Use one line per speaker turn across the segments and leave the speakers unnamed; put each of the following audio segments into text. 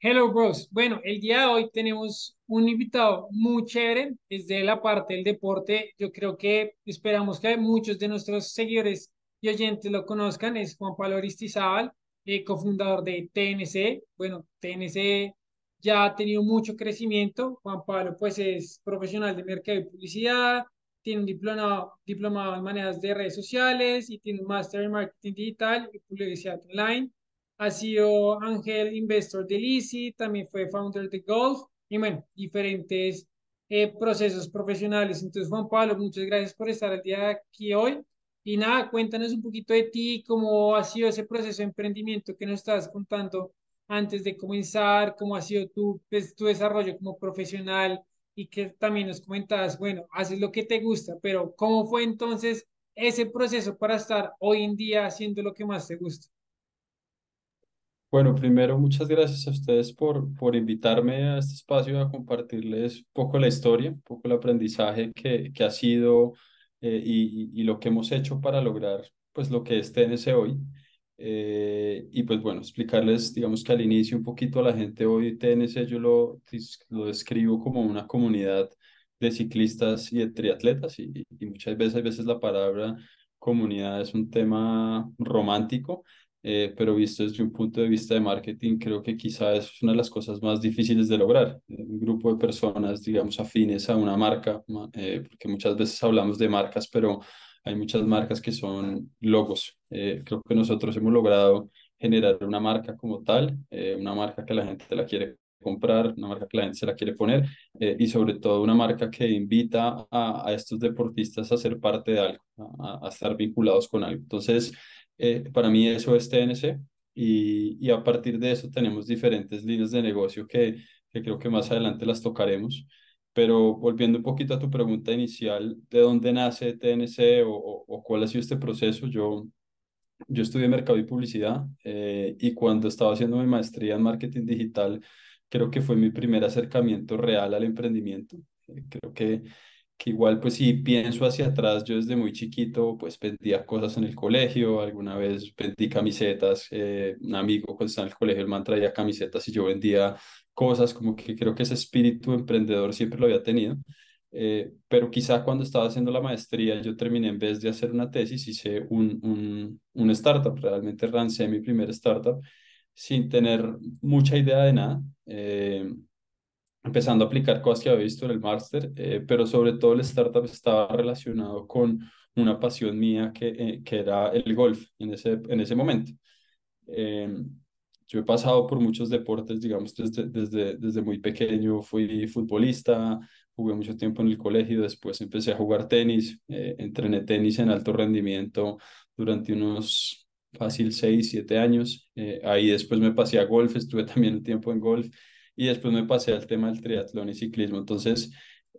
Hello, bros. Bueno, el día de hoy tenemos un invitado muy chévere, es de la parte del deporte. Yo creo que esperamos que muchos de nuestros seguidores y oyentes lo conozcan. Es Juan Pablo Aristizábal, eh, cofundador de TNC. Bueno, TNC ya ha tenido mucho crecimiento. Juan Pablo, pues, es profesional de mercado y publicidad, tiene un diplomado, diplomado en maneras de redes sociales y tiene un máster en marketing digital y publicidad online ha sido Ángel Investor de Lisi, también fue founder de Golf y bueno, diferentes eh, procesos profesionales. Entonces, Juan Pablo, muchas gracias por estar el día aquí hoy. Y nada, cuéntanos un poquito de ti, cómo ha sido ese proceso de emprendimiento que nos estás contando antes de comenzar, cómo ha sido tu, pues, tu desarrollo como profesional y que también nos comentabas, bueno, haces lo que te gusta, pero ¿cómo fue entonces ese proceso para estar hoy en día haciendo lo que más te gusta?
Bueno, primero, muchas gracias a ustedes por, por invitarme a este espacio a compartirles un poco la historia, un poco el aprendizaje que, que ha sido eh, y, y, lo que hemos hecho para lograr pues lo que es TNC hoy. Eh, y pues bueno, explicarles, digamos que al inicio un poquito a la gente hoy TNC yo lo, lo describo como una comunidad de ciclistas y de triatletas y, y muchas veces, veces la palabra comunidad es un tema romántico eh, pero visto desde un punto de vista de marketing, creo que quizá eso es una de las cosas más difíciles de lograr. Un grupo de personas, digamos, afines a una marca, eh, porque muchas veces hablamos de marcas, pero hay muchas marcas que son logos. Eh, creo que nosotros hemos logrado generar una marca como tal, una marca que la gente la quiere comprar, una marca que la gente se la quiere poner y sobre todo una marca que invita a, a estos deportistas a ser parte de algo, a, a estar vinculados con algo. Entonces, eh, para mí eso es TNC y, y, a partir de eso tenemos diferentes líneas de negocio que, que creo que más adelante las tocaremos. Pero volviendo un poquito a tu pregunta inicial, ¿de dónde nace TNC o, o, cuál ha sido este proceso? Yo, yo estudié mercado y publicidad eh, y cuando estaba haciendo mi maestría en marketing digital, creo que fue mi primer acercamiento real al emprendimiento. Eh, creo que que igual pues si pienso hacia atrás, yo desde muy chiquito pues vendía cosas en el colegio, alguna vez vendí camisetas, eh, un amigo cuando estaba en el colegio, el man traía camisetas y yo vendía cosas, como que creo que ese espíritu emprendedor siempre lo había tenido, eh, pero quizá cuando estaba haciendo la maestría yo terminé en vez de hacer una tesis, hice un, un, un startup, realmente lancé mi primer startup sin tener mucha idea de nada. Eh, empezando a aplicar cosas que había visto en el máster, eh, pero sobre todo el startup estaba relacionado con una pasión mía que, eh, que era el golf en ese, en ese momento. Em, yo he pasado por muchos deportes, digamos, desde, desde, desde muy pequeño fui futbolista, jugué mucho tiempo en el colegio, después empecé a jugar tenis, eh, entrené tenis en alto rendimiento durante unos fácil 6, 7 años. ahí después me pasé a golf, estuve también un tiempo en golf y después me pasé al tema del triatlón y ciclismo. Entonces,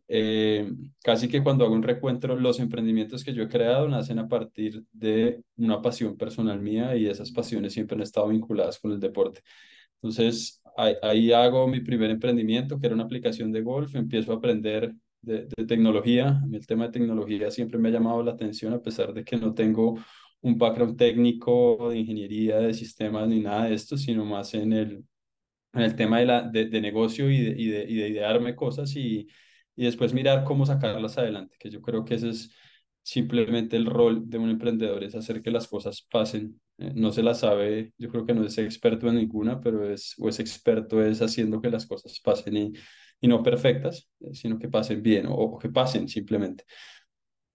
eh, casi que cuando hago un recuento, los emprendimientos que yo he creado nacen a partir de una pasión personal mía y esas pasiones siempre han estado vinculadas con el deporte. Entonces, ahí, hago mi primer emprendimiento, que era una aplicación de golf, empiezo a aprender de, de tecnología. el tema de tecnología siempre me ha llamado la atención, a pesar de que no tengo un background técnico de ingeniería de sistemas ni nada de esto, sino más en el, en el tema de, la, de, de negocio y de, y, de, y de idearme cosas y, y después mirar cómo sacarlas adelante, que yo creo que ese es simplemente el rol de un emprendedor, es hacer que las cosas pasen. Eh, no se las sabe, yo creo que no es experto en ninguna, pero es, o es experto es haciendo que las cosas pasen y, y no perfectas, eh, sino que pasen bien o, o que pasen simplemente.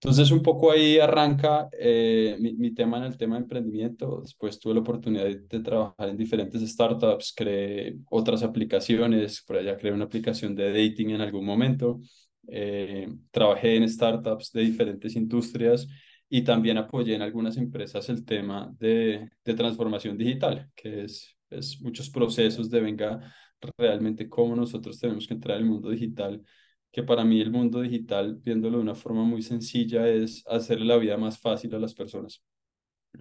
Entonces, un poco ahí arranca eh, mi, mi, tema en el tema de emprendimiento. Después tuve la oportunidad de, de, trabajar en diferentes startups, creé otras aplicaciones, por allá creé una aplicación de dating en algún momento. Eh, trabajé en startups de diferentes industrias y también apoyé en algunas empresas el tema de, de transformación digital, que es, es muchos procesos de venga realmente cómo nosotros tenemos que entrar al mundo digital que para mí el mundo digital, viéndolo de una forma muy sencilla, es hacerle la vida más fácil a las personas.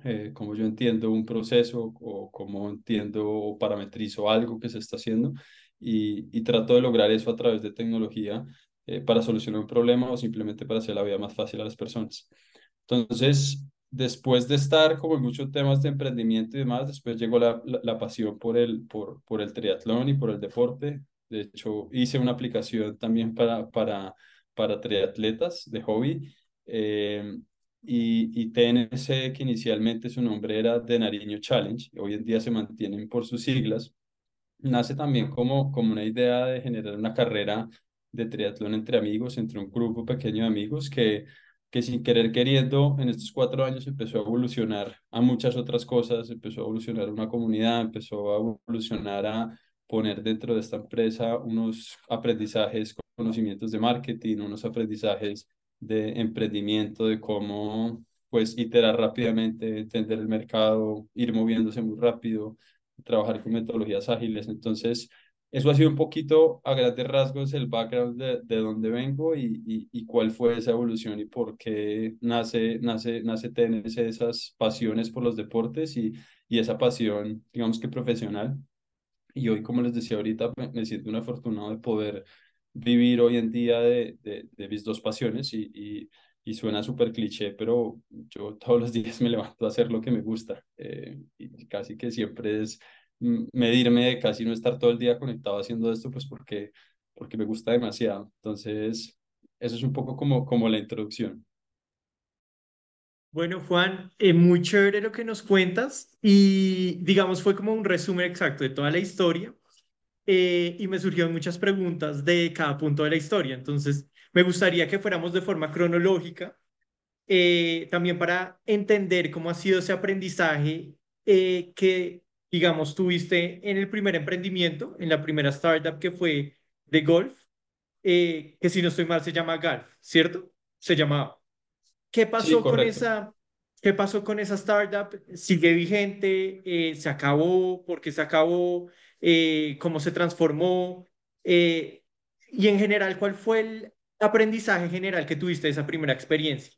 Eh, como yo entiendo un proceso o como entiendo o parametrizo algo que se está haciendo y, y trato de lograr eso a través de tecnología eh, para solucionar un problema o simplemente para hacer la vida más fácil a las personas. Entonces, después de estar como en muchos temas de emprendimiento y demás, después llegó la, la, pasión por el, por, por el triatlón y por el deporte. De hecho, hice una aplicación también para, para, para triatletas de hobby. Eh, y, y, TNC, que inicialmente su nombre era de Nariño Challenge, hoy en día se mantienen por sus siglas, nace también como, como una idea de generar una carrera de triatlón entre amigos, entre un grupo pequeño de amigos que, que sin querer queriendo en estos cuatro años empezó a evolucionar a muchas otras cosas, empezó a evolucionar una comunidad, empezó a evolucionar a poner dentro de esta empresa unos aprendizajes, conocimientos de marketing, unos aprendizajes de emprendimiento, de cómo pues iterar rápidamente, entender el mercado, ir moviéndose muy rápido, trabajar con metodologías ágiles. Entonces, eso ha sido un poquito a grandes rasgos el background de, de dónde vengo y, y, y, cuál fue esa evolución y por qué nace, nace, nace tener esas pasiones por los deportes y, y esa pasión, digamos que profesional. Y hoy, como les decía ahorita, me, me siento un afortunado de poder vivir hoy en día de, de, de mis dos pasiones y, y, y suena súper cliché, pero yo todos los días me levanto a hacer lo que me gusta eh, y casi que siempre es medirme de casi no estar todo el día conectado haciendo esto, pues porque, porque me gusta demasiado. Entonces, eso es un poco como, como la introducción.
Bueno, Juan, eh, muy chévere lo que nos cuentas y digamos fue como un resumen exacto de toda la historia eh, y me surgieron muchas preguntas de cada punto de la historia. Entonces, me gustaría que fuéramos de forma cronológica, eh, también para entender cómo ha sido ese aprendizaje eh, que, digamos, tuviste en el primer emprendimiento, en la primera startup que fue de golf, que si no estoy mal se llama Golf, ¿cierto? Se llamaba. ¿Qué pasó con esa ¿Qué pasó con esa startup? ¿Sigue vigente? ¿Se acabó? ¿Por qué se acabó? Eh, cómo se transformó eh, y en general, ¿cuál fue el aprendizaje general que tuviste de esa primera experiencia?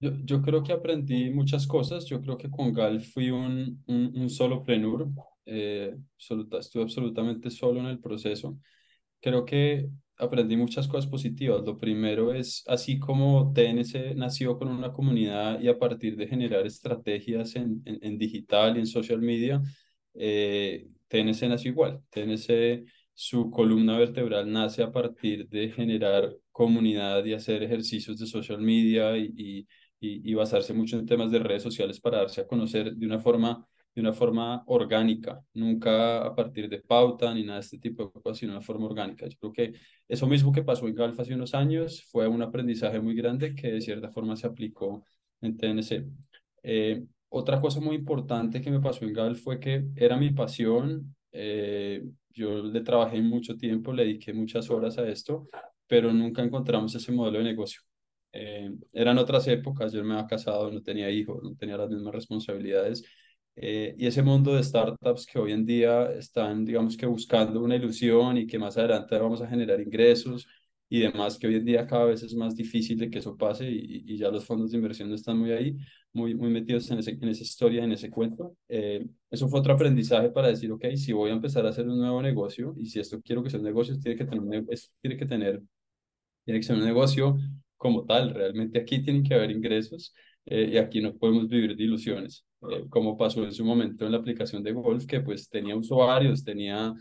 Yo, yo creo que aprendí muchas cosas. Yo creo que con Gal fui un, un, un soloprenur. Eh, estuve absolutamente solo en el proceso. Creo que aprendí muchas cosas positivas. Lo primero es, así como TNC nació con una comunidad y a partir de generar estrategias en, en, en digital y en social media, eh, TNC nació igual. TNC, su columna vertebral nace a partir de generar comunidad y hacer ejercicios de social media y, y, y, basarse mucho en temas de redes sociales para darse a conocer de una forma de una forma orgánica, nunca a partir de pauta ni nada de este tipo de cosas, sino de una forma orgánica. Yo creo que eso mismo que pasó en Galfa hace unos años fue un aprendizaje muy grande que de cierta forma se aplicó en TNC. Eh, otra cosa muy importante que me pasó en Gal fue que era mi pasión. Eh, yo le trabajé mucho tiempo, le dediqué muchas horas a esto, pero nunca encontramos ese modelo de negocio. Eh, eran otras épocas, yo me había casado, no tenía hijos, no tenía las mismas responsabilidades. Eh, y ese mundo de startups que hoy en día están, digamos que buscando una ilusión y que más adelante vamos a generar ingresos y demás, que hoy en día cada vez es más difícil de que eso pase y, y ya los fondos de inversión no están muy ahí muy, muy metidos en, ese, en esa historia, en ese cuento. Eh, eso fue otro aprendizaje para decir, ok, si voy a empezar a hacer un nuevo negocio y si esto quiero que sea un negocio, tiene que tener, tiene que tener, tiene que ser un negocio como tal. Realmente aquí tienen que haber ingresos eh, y aquí no podemos vivir de ilusiones, eh, como pasó en su momento en la aplicación de Golf, que pues tenía usuarios, tenía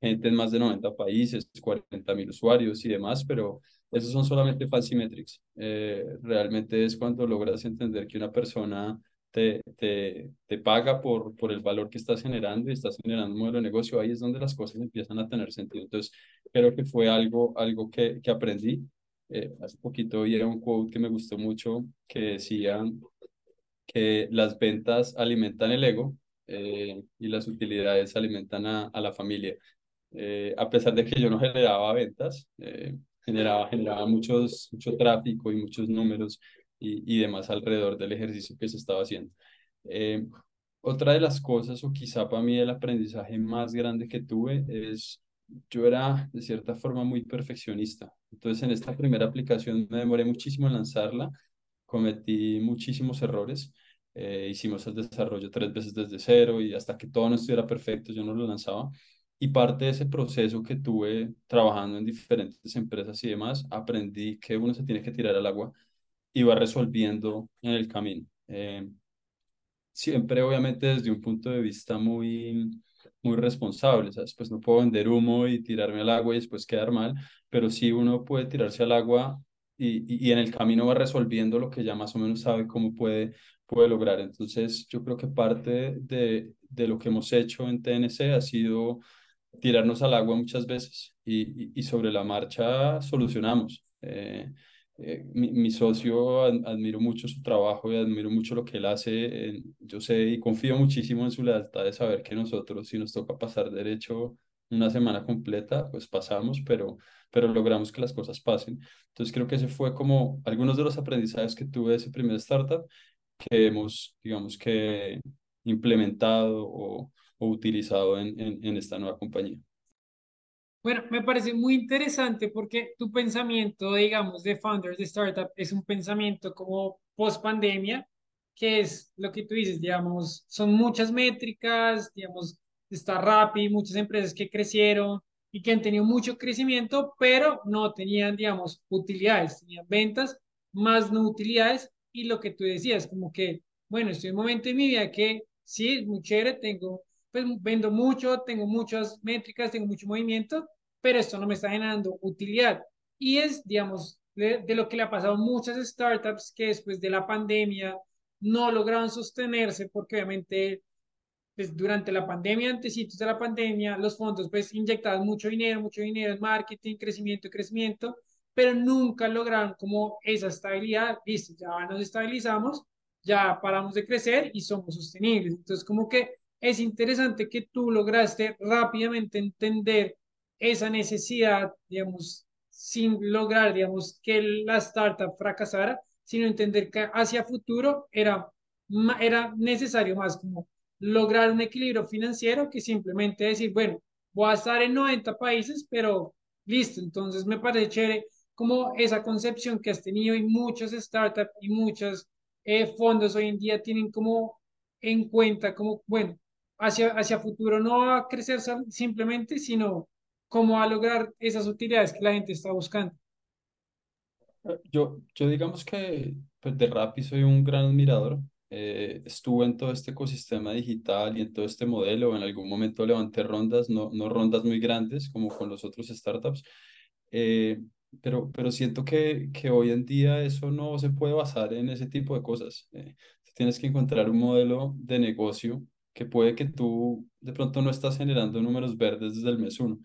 gente en más de 90 países, 40 mil usuarios y demás, pero esos son solamente fancy metrics. Eh, realmente es cuando logras entender que una persona te, te, te paga por, por el valor que estás generando y estás generando un modelo de negocio, ahí es donde las cosas empiezan a tener sentido. Entonces, creo que fue algo, algo que, que aprendí. Eh, hace poquito oí un quote que me gustó mucho que decía que las ventas alimentan el ego eh, y las utilidades alimentan a, a la familia. a pesar de que yo no generaba ventas, generaba, generaba muchos, mucho tráfico y muchos números y, y demás alrededor del ejercicio que se estaba haciendo. Eh, otra de las cosas, o quizá para mí el aprendizaje más grande que tuve, es yo era de cierta forma muy perfeccionista. Entonces en esta primera aplicación me demoré muchísimo en lanzarla, cometí muchísimos errores. Eh, hicimos el desarrollo tres veces desde cero y hasta que todo no estuviera perfecto yo no lo lanzaba. Y parte de ese proceso que tuve trabajando en diferentes empresas y demás, aprendí que uno se tiene que tirar al agua iba resolviendo en el camino. Eh, siempre obviamente desde un punto de vista muy, muy responsable, ¿sabes? Pues no puedo vender humo y tirarme al agua y después quedar mal, pero sí uno puede tirarse al agua y, y, en el camino va resolviendo lo que ya más o menos sabe cómo puede, puede lograr. Entonces yo creo que parte de, de lo que hemos hecho en TNC ha sido tirarnos al agua muchas veces y, y, sobre la marcha solucionamos. Eh, eh, mi, socio admiro mucho su trabajo y admiro mucho lo que él hace. yo sé y confío muchísimo en su lealtad de saber que nosotros, si nos toca pasar derecho una semana completa, pues pasamos, pero, pero logramos que las cosas pasen. Entonces creo que ese fue como algunos de los aprendizajes que tuve de ese primer startup que hemos, digamos que, implementado o, o utilizado en, en, en esta nueva compañía.
Bueno, me parece muy interesante porque tu pensamiento, digamos, de founders de startup es un pensamiento como post pandemia, que es lo que tú dices, digamos, son muchas métricas, digamos, está Rappi, muchas empresas que crecieron y que han tenido mucho crecimiento, pero no tenían, digamos, utilidades, tenían ventas, más no utilidades y lo que tú decías, como que, bueno, estoy en un momento de mi vida que sí, es muy tengo pues vendo mucho, tengo muchas métricas, tengo mucho movimiento, pero esto no me está generando utilidad. Y es, digamos, de, lo que le ha pasado a muchas startups que después de la pandemia no lograron sostenerse porque obviamente pues, durante la pandemia, antes de la pandemia, los fondos pues inyectaban mucho dinero, mucho dinero en marketing, crecimiento, crecimiento, pero nunca lograron como esa estabilidad, listo, ya nos estabilizamos, ya paramos de crecer y somos sostenibles. Entonces, como que es interesante que tú lograste rápidamente entender esa necesidad, digamos, sin lograr, digamos, que la startup fracasara, sino entender que hacia futuro era, era necesario más como lograr un equilibrio financiero que simplemente decir, bueno, voy a estar en 90 países, pero listo, entonces me parece chévere como esa concepción que has tenido y muchos startups y muchos eh, fondos hoy en día tienen como en cuenta como, bueno, hacia, hacia futuro no a crecer simplemente, sino cómo va a lograr esas utilidades que la gente está buscando.
Yo, yo digamos que pues de Rappi soy un gran admirador. Eh, estuve en todo este ecosistema digital y en todo este modelo. En algún momento levanté rondas, no, no rondas muy grandes como con los otros startups. Eh, pero, pero siento que, que hoy en día eso no se puede basar en ese tipo de cosas. Eh, tienes que encontrar un modelo de negocio que puede que tú de pronto no estás generando números verdes desde el mes uno,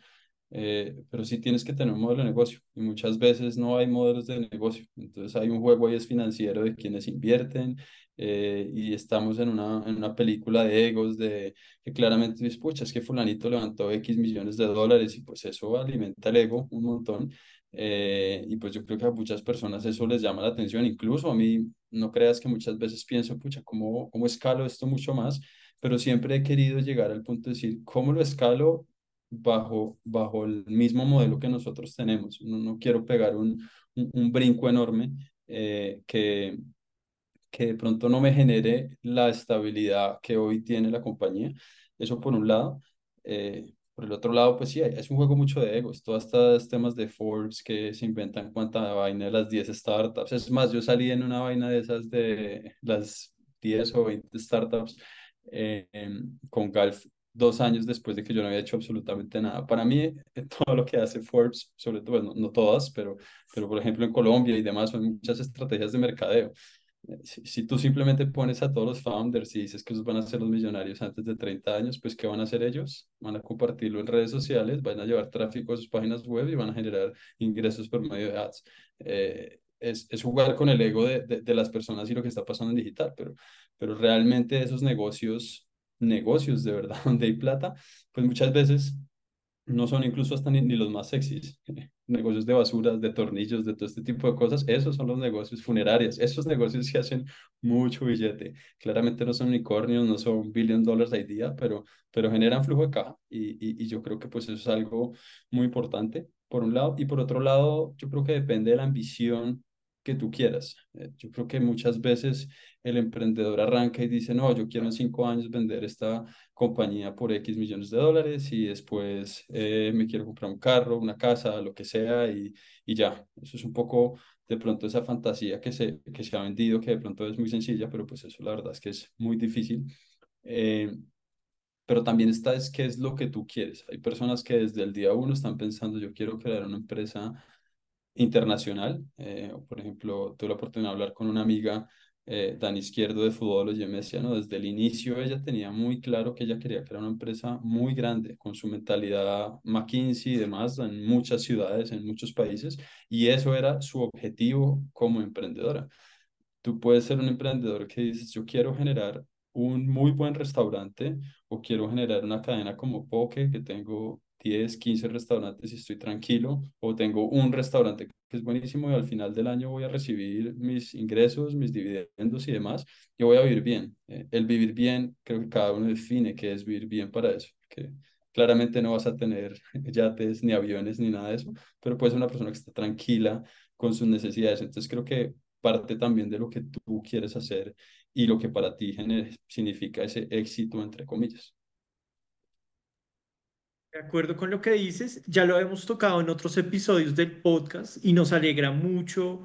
eh, pero sí tienes que tener un modelo de negocio y muchas veces no hay modelos de negocio. Entonces hay un juego ahí es financiero de quienes invierten eh, y estamos en una, en una película de egos de que claramente dices, pucha, es que fulanito levantó X millones de dólares y pues eso alimenta el ego un montón. Eh, y pues yo creo que a muchas personas eso les llama la atención, incluso a mí, no creas que muchas veces pienso, pucha, ¿cómo, cómo escalo esto mucho más? Pero siempre he querido llegar al punto de decir, ¿cómo lo escalo bajo, bajo el mismo modelo que nosotros tenemos? No, no quiero pegar un, un, brinco enorme eh, que, que de pronto no me genere la estabilidad que hoy tiene la compañía. Eso por un lado. Eh, por el otro lado, pues sí, es un juego mucho de egos. Todos estos temas de Forbes que se inventan cuánta vaina de las 10 startups. Es más, yo salí en una vaina de esas de las 10 o 20 startups eh, con Golf dos años después de que yo no había hecho absolutamente nada. Para mí, eh, todo lo que hace Forbes, sobre todo, no, no, todas, pero, pero por ejemplo en Colombia y demás, son muchas estrategias de mercadeo. Eh, si, si, tú simplemente pones a todos los founders y dices que esos van a ser los millonarios antes de 30 años, pues ¿qué van a hacer ellos? Van a compartirlo en redes sociales, van a llevar tráfico a sus páginas web y van a generar ingresos por medio de ads. Eh, es, es, jugar con el ego de, de, de, las personas y lo que está pasando en digital, pero, pero realmente esos negocios, negocios de verdad donde hay plata, pues muchas veces no son incluso hasta ni, los más sexys. negocios de basuras, de tornillos, de todo este tipo de cosas, esos son los negocios funerarios, esos negocios que hacen mucho billete. Claramente no son unicornios, no son billion dollars al día, pero, pero generan flujo de caja y, y, y yo creo que pues eso es algo muy importante, por un lado, y por otro lado, yo creo que depende de la ambición que tú quieras. Eh, yo creo que muchas veces el emprendedor arranca y dice, no, yo quiero en cinco años vender esta compañía por X millones de dólares y después eh, me quiero comprar un carro, una casa, lo que sea y, y ya. Eso es un poco de pronto esa fantasía que se, que se ha vendido, que de pronto es muy sencilla, pero pues eso la verdad es que es muy difícil. Eh, pero también está es qué es lo que tú quieres. Hay personas que desde el día uno están pensando, yo quiero crear una empresa internacional. Eh, por ejemplo, tuve la oportunidad de hablar con una amiga, eh, Dani Izquierdo de Fútbol, y me decía, no, desde el inicio ella tenía muy claro que ella quería crear una empresa muy grande, con su mentalidad McKinsey y demás, en muchas ciudades, en muchos países, y eso era su objetivo como emprendedora. Tú puedes ser un emprendedor que dices, yo quiero generar un muy buen restaurante o quiero generar una cadena como Poke, que tengo 10, 15 restaurantes y estoy tranquilo, o tengo un restaurante que es buenísimo y al final del año voy a recibir mis ingresos, mis dividendos y demás, yo voy a vivir bien. Eh, el vivir bien, creo que cada uno define qué es vivir bien para eso, que claramente no vas a tener yates, ni aviones, ni nada de eso, pero puedes ser una persona que está tranquila con sus necesidades. Entonces creo que parte también de lo que tú quieres hacer y lo que para ti significa ese éxito, entre comillas.
De acuerdo con lo que dices, ya lo hemos tocado en otros episodios del podcast y nos alegra mucho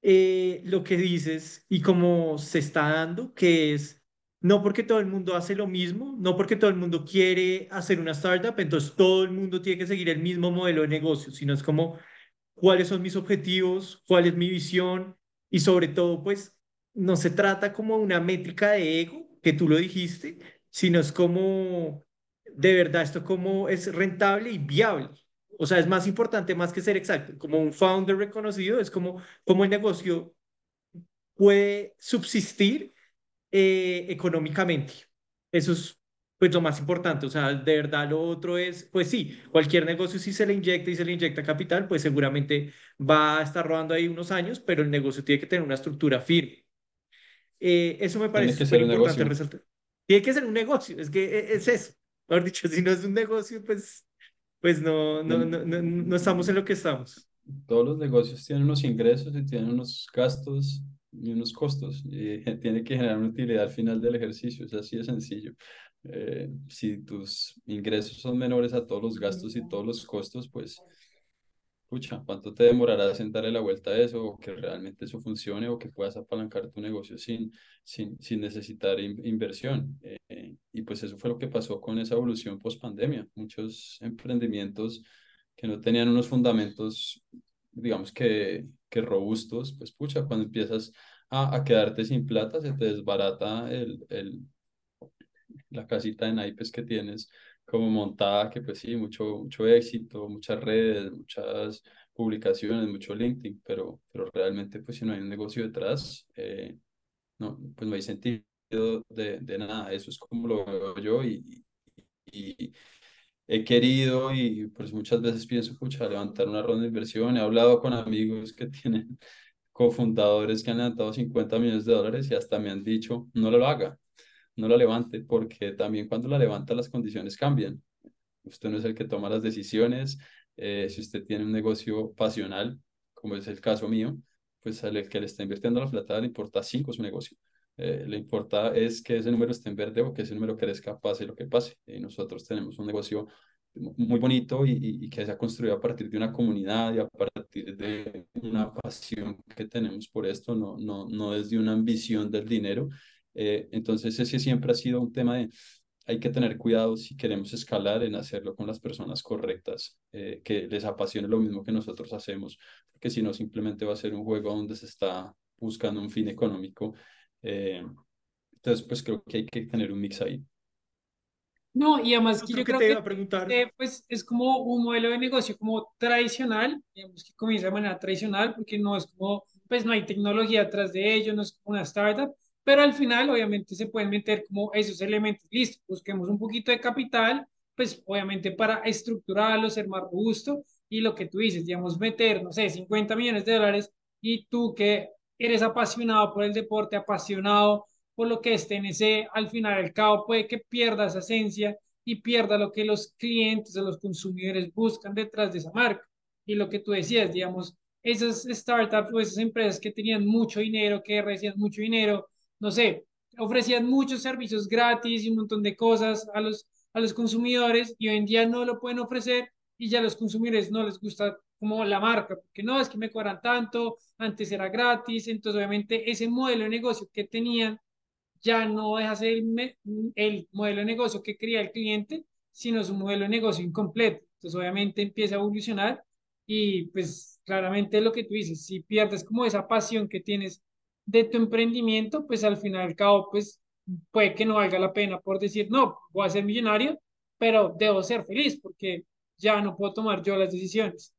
eh, lo que dices y cómo se está dando, que es no porque todo el mundo hace lo mismo, no porque todo el mundo quiere hacer una startup, entonces todo el mundo tiene que seguir el mismo modelo de negocio, sino es como cuáles son mis objetivos, cuál es mi visión y sobre todo, pues no se trata como una métrica de ego, que tú lo dijiste, sino es como, de verdad, esto como es rentable y viable. O sea, es más importante más que ser exacto. Como un founder reconocido, es como, como el negocio puede subsistir eh, económicamente. Eso es pues lo más importante, o sea, de verdad lo otro es, pues sí, cualquier negocio si se le inyecta y se le inyecta capital, pues seguramente va a estar rodando ahí unos años, pero el negocio tiene que tener una estructura firme. Eh, eso me parece súper importante resaltar. Tiene que ser un negocio, es que e, es eso. Mejor dicho, si no es un negocio, pues, pues no, no, no, no, no estamos en lo que estamos.
Todos los negocios tienen unos ingresos y tienen unos gastos y unos costos y tiene que generar una utilidad al final del ejercicio, es así de sencillo. Eh, si tus ingresos son menores a todos los gastos y todos los costos, pues pucha, ¿cuánto te demorará en darle la vuelta a eso o que realmente eso funcione o que puedas apalancar tu negocio sin, sin, sin necesitar inversión? Eh, y pues eso fue lo que pasó con esa evolución post pandemia. Muchos emprendimientos que no tenían unos fundamentos, digamos que, que robustos, pues pucha, cuando empiezas a, a quedarte sin plata, se te desbarata el, el, la casita de naipes que tienes como montada, que pues sí, mucho, mucho éxito, muchas redes, muchas publicaciones, mucho LinkedIn, pero, pero realmente pues si no hay un negocio detrás, eh, no, pues no hay sentido de, de, nada, eso es como lo veo yo y, y, he querido y pues muchas veces pienso, escuchar levantar una ronda de inversión, he hablado con amigos que tienen cofundadores que han levantado 50 millones de dólares y hasta me han dicho, no lo haga, no la levante, porque también cuando la levanta las condiciones cambian. Usted no es el que toma las decisiones. Eh, si usted tiene un negocio pasional, como es el caso mío, pues al que le está invirtiendo la plata le importa cinco su negocio. Eh, le importa es que ese número esté en verde o que ese número crezca, pase lo que pase. Y nosotros tenemos un negocio muy bonito y, y, que se ha construido a partir de una comunidad y a partir de una pasión que tenemos por esto, no, no, no desde una ambición del dinero eh, entonces ese siempre ha sido un tema de hay que tener cuidado si queremos escalar en hacerlo con las personas correctas, eh, que les apasione lo mismo que nosotros hacemos, porque si no simplemente va a ser un juego donde se está buscando un fin económico. Eh, entonces, pues creo que hay que tener un mix ahí.
No, y además que yo creo que, preguntar. pues es como un modelo de negocio como tradicional, digamos que comienza de manera tradicional, porque no es como, pues no hay tecnología atrás de ello, no es como una startup, pero al final obviamente se pueden meter como esos elementos, listo, busquemos un poquito de capital, pues obviamente para estructurarlo, ser más robusto y lo que tú dices, digamos, meter, no sé, 50 millones de dólares y tú que eres apasionado por el deporte, apasionado por lo que es TNC, al final al cabo puede que pierda esa esencia y pierda lo que los clientes o los consumidores buscan detrás de esa marca. Y lo que tú decías, digamos, esas startups o esas empresas que tenían mucho dinero, que recibían mucho dinero, no sé, ofrecían muchos servicios gratis y un montón de cosas a los, a los consumidores y hoy en día no lo pueden ofrecer y ya los consumidores no les gusta como la marca, porque no, es que me cobran tanto, antes era gratis, entonces obviamente ese modelo de negocio que tenían ya no deja ser el, el modelo de negocio que quería el cliente, sino es un modelo de negocio incompleto. Entonces obviamente empieza a evolucionar y pues claramente lo que tú dices, si pierdes como esa pasión que tienes de tu emprendimiento, pues al final al cabo, pues puede que no valga la pena por decir, no, voy a ser millonario, pero debo ser feliz porque ya no puedo tomar yo las decisiones.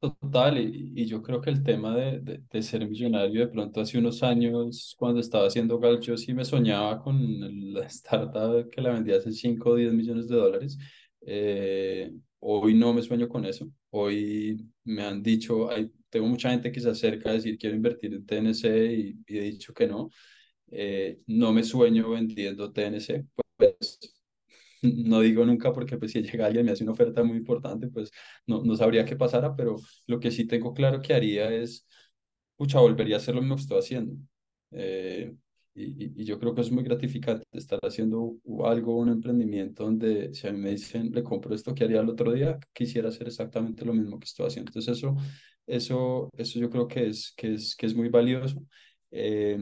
Total, y, y yo creo que el tema de, de, de, ser millonario, de pronto hace unos años, cuando estaba haciendo Gal, yo sí me soñaba con la startup que la vendía hace 5 o 10 millones de dólares. Eh, hoy no me sueño con eso. Hoy me han dicho, hay, tengo mucha gente que se acerca a decir quiero invertir en TNC y, y he dicho que no. Eh, no me sueño vendiendo TNC, pues no digo nunca porque pues si llega alguien y me hace una oferta muy importante, pues no, no sabría qué pasara, pero lo que sí tengo claro que haría es, pucha, volvería a hacer lo mismo que estoy haciendo. Eh, y, y, yo creo que es muy gratificante estar haciendo algo, un emprendimiento donde si a mí me dicen, le compro esto que haría el otro día, quisiera hacer exactamente lo mismo que estoy haciendo. Entonces eso, eso, eso yo creo que es, que es, que es muy valioso. Eh,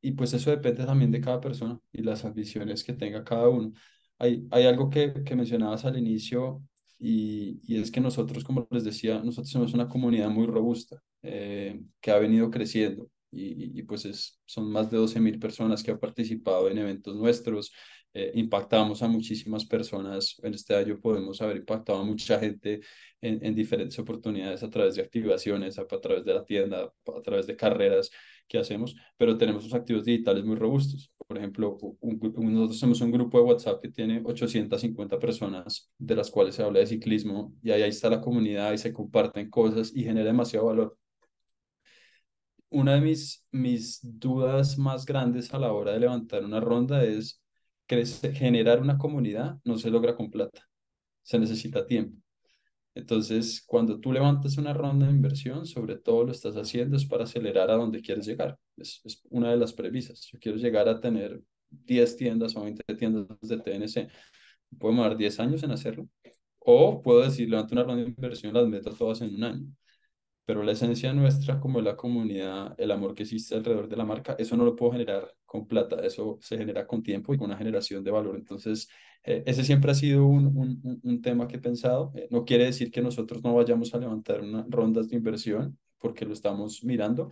y pues eso depende también de cada persona y las ambiciones que tenga cada uno. Hay, hay algo que, que mencionabas al inicio y, y, es que nosotros, como les decía, nosotros somos una comunidad muy robusta eh, que ha venido creciendo y, y, pues es, son más de 12 mil personas que han participado en eventos nuestros, eh, impactamos a muchísimas personas, en este año podemos haber impactado a mucha gente en, en diferentes oportunidades a través de activaciones, a, a, través de la tienda, a través de carreras que hacemos, pero tenemos unos activos digitales muy robustos. Por ejemplo, un, un, nosotros somos un grupo de WhatsApp que tiene 850 personas, de las cuales se habla de ciclismo, y ahí, ahí está la comunidad y se comparten cosas y genera demasiado valor una de mis, mis dudas más grandes a la hora de levantar una ronda es generar una comunidad no se logra con plata, se necesita tiempo. Entonces, cuando tú levantas una ronda de inversión, sobre todo lo estás haciendo es para acelerar a donde quieres llegar. Es, una de las premisas. Yo quiero llegar a tener 10 tiendas o 20 tiendas de TNC. Puedo dar 10 años en hacerlo. O puedo decir, levanto una ronda de inversión, las meto todas en un año pero la esencia nuestra como la comunidad, el amor que existe alrededor de la marca, eso no lo puedo generar con plata, eso se genera con tiempo y con una generación de valor. Entonces, eh, ese siempre ha sido un, un, un tema que he pensado. Eh, no quiere decir que nosotros no vayamos a levantar rondas de inversión, porque lo estamos mirando,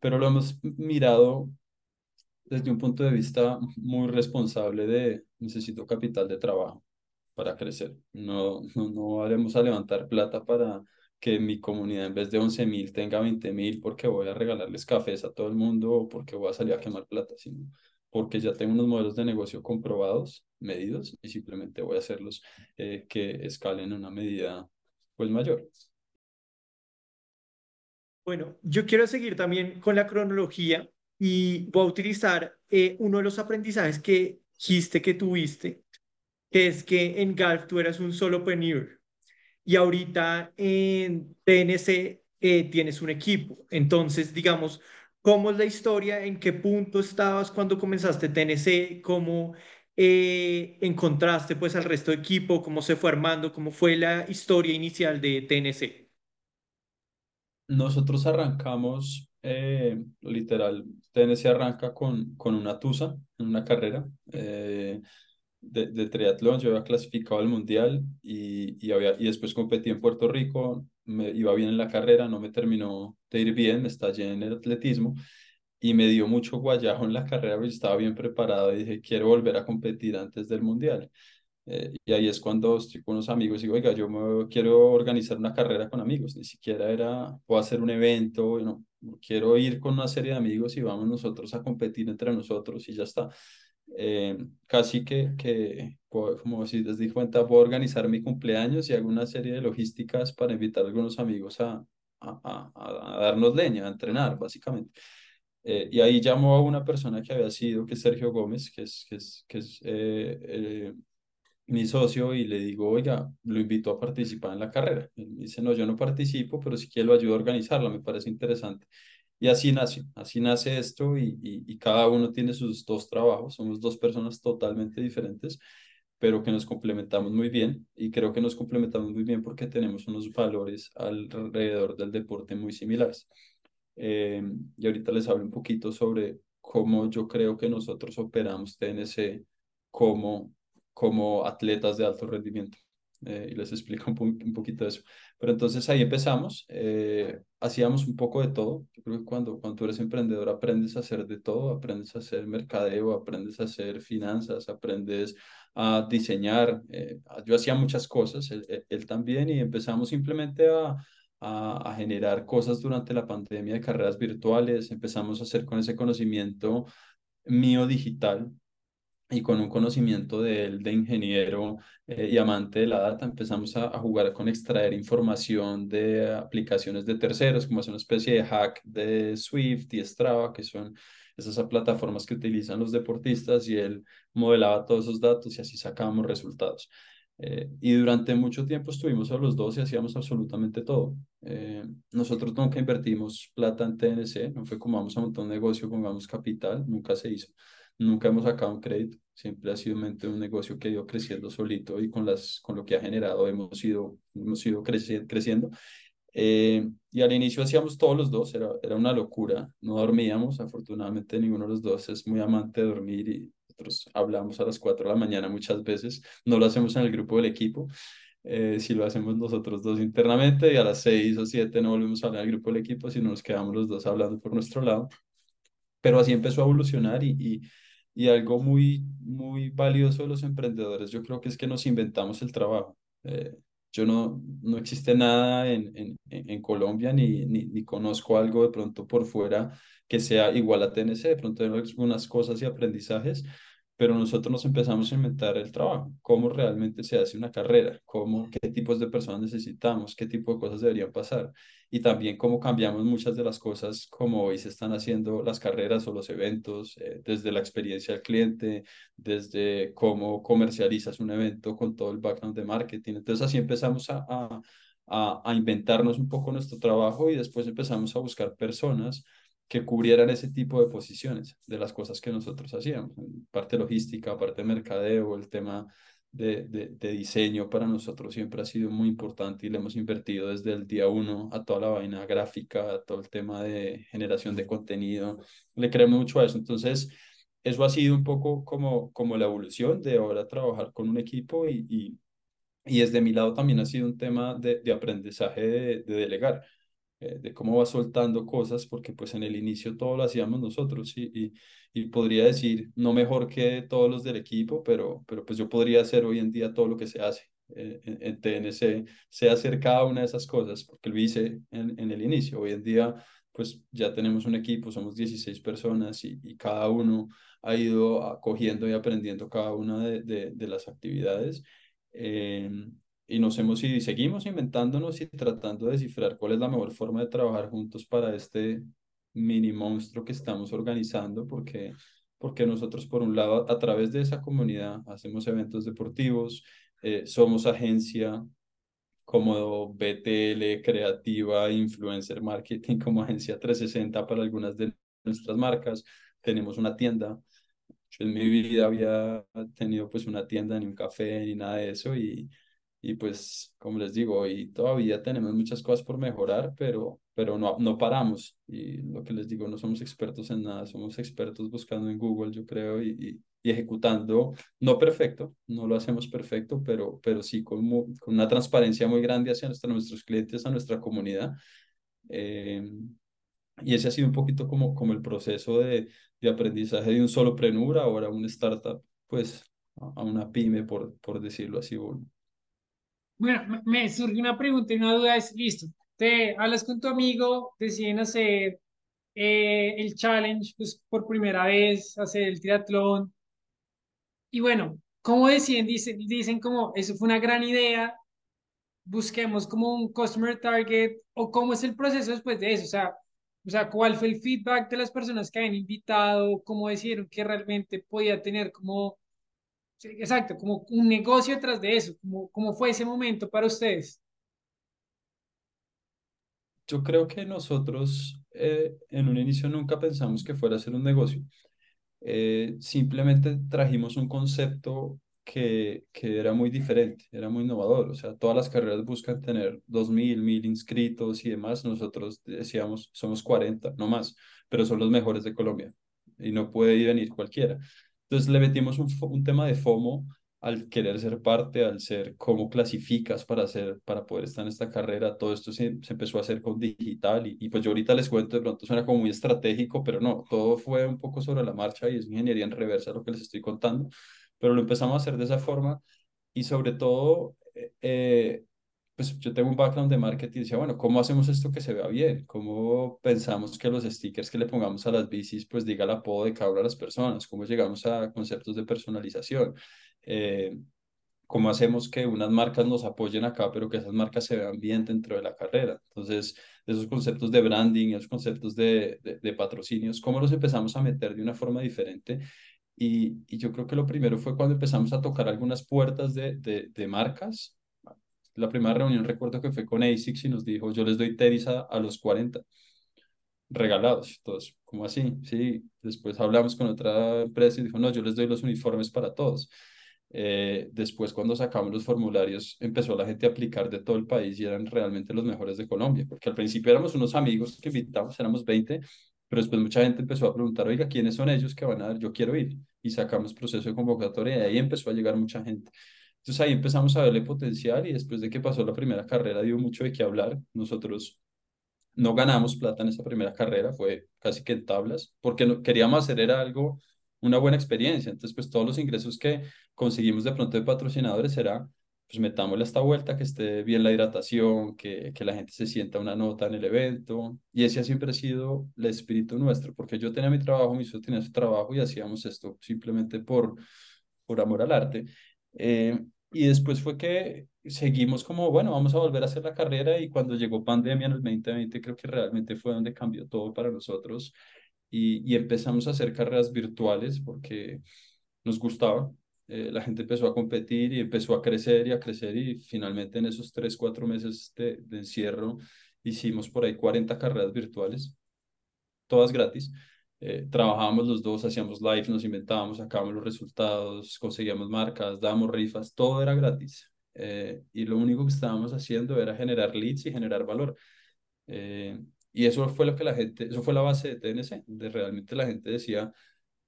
pero lo hemos mirado desde un punto de vista muy responsable de necesito capital de trabajo para crecer. No, no, no haremos a levantar plata para que mi comunidad en vez de 11 mil tenga 20 mil porque voy a regalarles cafés a todo el mundo o porque voy a salir a quemar plata, sino porque ya tengo unos modelos de negocio comprobados, medidos, y simplemente voy a hacerlos eh, que escalen en una medida pues mayor.
Bueno, yo quiero seguir también con la cronología y voy a utilizar eh, uno de los aprendizajes que dijiste que tuviste, que es que en Galf tú eras un solopreneur y ahorita en TNC eh, tienes un equipo. Entonces, digamos, ¿cómo es la historia? ¿En qué punto estabas cuando comenzaste TNC? ¿Cómo eh, encontraste pues al resto de equipo? ¿Cómo se fue armando? ¿Cómo fue la historia inicial de TNC?
Nosotros arrancamos, eh, literal, TNC arranca con, con una tusa en una carrera. De, de, triatlón, yo había clasificado al mundial y, y, había, y después competí en Puerto Rico, me iba bien en la carrera, no me terminó de ir bien, me estallé en el atletismo y me dio mucho guayajo en la carrera, porque estaba bien preparado y dije, quiero volver a competir antes del mundial. Eh, y ahí es cuando estoy con unos amigos y digo, oiga, yo me, quiero organizar una carrera con amigos, ni siquiera era, puedo hacer un evento, no, quiero ir con una serie de amigos y vamos nosotros a competir entre nosotros y ya está. Eh, casi que, que, como si les di cuenta, puedo organizar mi cumpleaños y hago una serie de logísticas para invitar a algunos amigos a, a, a, a darnos leña, a entrenar, básicamente. Eh, y ahí llamó a una persona que había sido, que es Sergio Gómez, que es, que es, que es eh, eh, mi socio, y le digo, oiga, lo invito a participar en la carrera. Me dice, no, yo no participo, pero sí que lo ayudo a organizarla, me parece interesante. Y así nace, así nace esto y, y, y, cada uno tiene sus dos trabajos, somos dos personas totalmente diferentes, pero que nos complementamos muy bien y creo que nos complementamos muy bien porque tenemos unos valores alrededor del deporte muy similares. Eh, y ahorita les hablo un poquito sobre cómo yo creo que nosotros operamos TNC como, como atletas de alto rendimiento. Eh, y les explico un, un, poquito eso. Pero entonces ahí empezamos, eh, hacíamos un poco de todo. Yo creo que cuando, cuando eres emprendedor aprendes a hacer de todo, aprendes a hacer mercadeo, aprendes a hacer finanzas, aprendes a diseñar. Eh, yo hacía muchas cosas, él, también, y empezamos simplemente a, a, generar cosas durante la pandemia de carreras virtuales, empezamos a hacer con ese conocimiento mío digital, y con un conocimiento de él de ingeniero eh, y amante de la data, empezamos a, a, jugar con extraer información de aplicaciones de terceros, como es una especie de hack de Swift y Strava, que son esas plataformas que utilizan los deportistas, y él modelaba todos esos datos y así sacábamos resultados. Eh, y durante mucho tiempo estuvimos a los dos y hacíamos absolutamente todo. Eh, nosotros nunca invertimos plata en TNC, no fue como vamos a montar un negocio, pongamos capital, nunca se hizo. Nunca hemos sacado un crédito, siempre ha sido un negocio que ha ido creciendo solito y con, las, con lo que ha generado hemos ido, hemos ido creci creciendo. Eh, y al inicio hacíamos todos los dos, era, era una locura, no dormíamos, afortunadamente ninguno de los dos es muy amante de dormir y nosotros hablamos a las 4 de la mañana muchas veces, no lo hacemos en el grupo del equipo, eh, si lo hacemos nosotros dos internamente y a las 6 o 7 no volvemos a hablar del grupo del equipo, sino nos quedamos los dos hablando por nuestro lado. Pero así empezó a evolucionar y y algo muy, muy valioso de los emprendedores, yo creo que es que nos inventamos el trabajo. Eh, yo no, no existe nada en, en, en Colombia ni, ni, conozco algo de pronto por fuera que sea igual a TNC, de pronto hay algunas cosas y aprendizajes, pero nosotros nos empezamos a inventar el trabajo, cómo realmente se hace una carrera, cómo, qué tipos de personas necesitamos, qué tipo de cosas deberían pasar y también cómo cambiamos muchas de las cosas como hoy se están haciendo las carreras o los eventos, eh, desde la experiencia del cliente, desde cómo comercializas un evento con todo el background de marketing. Entonces así empezamos a, a, a inventarnos un poco nuestro trabajo y después empezamos a buscar personas que cubrieran ese tipo de posiciones de las cosas que nosotros hacíamos. Parte logística, parte mercadeo, el tema de, de, de, diseño para nosotros siempre ha sido muy importante y le hemos invertido desde el día uno a toda la vaina gráfica, a todo el tema de generación de contenido. Le creemos mucho a eso. Entonces, eso ha sido un poco como, como la evolución de ahora trabajar con un equipo y, y, y desde mi lado también ha sido un tema de, de aprendizaje de, de delegar eh, de cómo va soltando cosas, porque pues en el inicio todo lo hacíamos nosotros y, y, podría decir, no mejor que todos los del equipo, pero, pero pues yo podría hacer hoy en día todo lo que se hace eh, en, en, TNC, sé hacer cada una de esas cosas, porque lo hice en, en el inicio. Hoy en día pues ya tenemos un equipo, somos 16 personas y, y cada uno ha ido acogiendo y aprendiendo cada una de, de, de las actividades. Eh, y nos hemos y seguimos inventándonos y tratando de descifrar cuál es la mejor forma de trabajar juntos para este mini monstruo que estamos organizando, porque, porque nosotros, por un lado, a través de esa comunidad hacemos eventos deportivos, eh, somos agencia como BTL, Creativa, Influencer Marketing, como agencia 360 para algunas de nuestras marcas, tenemos una tienda. Yo en mi vida había tenido pues una tienda ni un café ni nada de eso y, y pues, como les digo, y todavía tenemos muchas cosas por mejorar, pero, pero no, no paramos. Y lo que les digo, no somos expertos en nada, somos expertos buscando en Google, yo creo, y, y, ejecutando, no perfecto, no lo hacemos perfecto, pero, pero sí con, con una transparencia muy grande hacia nuestra, nuestros clientes, a nuestra comunidad. Eh, y ese ha sido un poquito como, como el proceso de, de aprendizaje de un solo prenur, ahora una startup, pues a una pyme, por, por decirlo así. Bueno.
Bueno, me surge una pregunta y una duda, es, listo, te hablas con tu amigo, deciden hacer eh, el challenge pues, por primera vez, hacer el triatlón, y bueno, ¿cómo deciden? Dicen, dicen como, eso fue una gran idea, busquemos como un customer target, o cómo es el proceso después de eso, o sea, o sea, ¿cuál fue el feedback de las personas que habían invitado? ¿Cómo decidieron que realmente podía tener como Sí, exacto, como un negocio detrás de eso, como, ¿cómo fue ese momento para ustedes?
Yo creo que nosotros eh, en un inicio nunca pensamos que fuera a ser un negocio. Eh, simplemente trajimos un concepto que, que era muy diferente, era muy innovador. O sea, todas las carreras buscan tener 2.000, 1.000 inscritos y demás. Nosotros decíamos, somos 40, no más, pero son los mejores de Colombia y no puede venir cualquiera. Entonces le metimos un, un tema de FOMO al querer ser parte, al ser cómo clasificas para, hacer, para poder estar en esta carrera, todo esto se, se empezó a hacer con digital y, y, pues yo ahorita les cuento, de pronto suena como muy estratégico, pero no, todo fue un poco sobre la marcha y es ingeniería en reversa lo que les estoy contando, pero lo empezamos a hacer de esa forma y sobre todo, eh, pues yo tengo un background de marketing y decía, bueno, ¿cómo hacemos esto que se vea bien? ¿Cómo pensamos que los stickers que le pongamos a las bicis pues diga el apodo de una de las personas? ¿Cómo llegamos a conceptos de personalización? Eh, cómo hacemos que unas marcas nos apoyen acá, pero que esas marcas se vean bien dentro de la carrera. Entonces, esos conceptos de branding, esos conceptos de, de, patrocinios, cómo los empezamos a meter de una forma diferente. Y, y, yo creo que lo primero fue cuando empezamos a tocar algunas puertas de, de, de marcas. La primera reunión recuerdo que fue con ASICS y nos dijo, yo les doy tenis a, los 40 regalados. Todos, ¿cómo así? Sí, después hablamos con otra empresa y dijo, no, yo les doy los uniformes para todos. Eh, después, cuando sacamos los formularios, empezó la gente a aplicar de todo el país y eran realmente los mejores de Colombia, porque al principio éramos unos amigos que invitamos, éramos 20, pero después mucha gente empezó a preguntar, oiga, ¿quiénes son ellos que van a dar? Yo quiero ir. Y sacamos proceso de convocatoria y ahí empezó a llegar mucha gente. Entonces ahí empezamos a verle potencial y después de que pasó la primera carrera dio mucho de qué hablar. Nosotros no ganamos plata en esa primera carrera, fue casi que en tablas, porque no, queríamos hacer era algo una buena experiencia. Entonces, pues todos los ingresos que conseguimos de pronto de patrocinadores será, pues metámosle esta vuelta, que esté bien la hidratación, que, que la gente se sienta una nota en el evento. Y ese ha siempre sido el espíritu nuestro, porque yo tenía mi trabajo, mi socio tenía su trabajo y hacíamos esto simplemente por, por amor al arte. Eh, y después fue que seguimos como, bueno, vamos a volver a hacer la carrera y cuando llegó pandemia en el 2020 creo que realmente fue donde cambió todo para nosotros y, empezamos a hacer carreras virtuales porque nos gustaba. Eh, la gente empezó a competir y empezó a crecer y a crecer y finalmente en esos tres, cuatro meses de, de encierro hicimos por ahí 40 carreras virtuales, todas gratis. Eh, trabajábamos los dos, hacíamos live, nos inventábamos, sacábamos los resultados, conseguíamos marcas, dábamos rifas, todo era gratis. Eh, y lo único que estábamos haciendo era generar leads y generar valor. Eh, y eso fue lo que la gente, eso fue la base de TNC, de realmente la gente decía,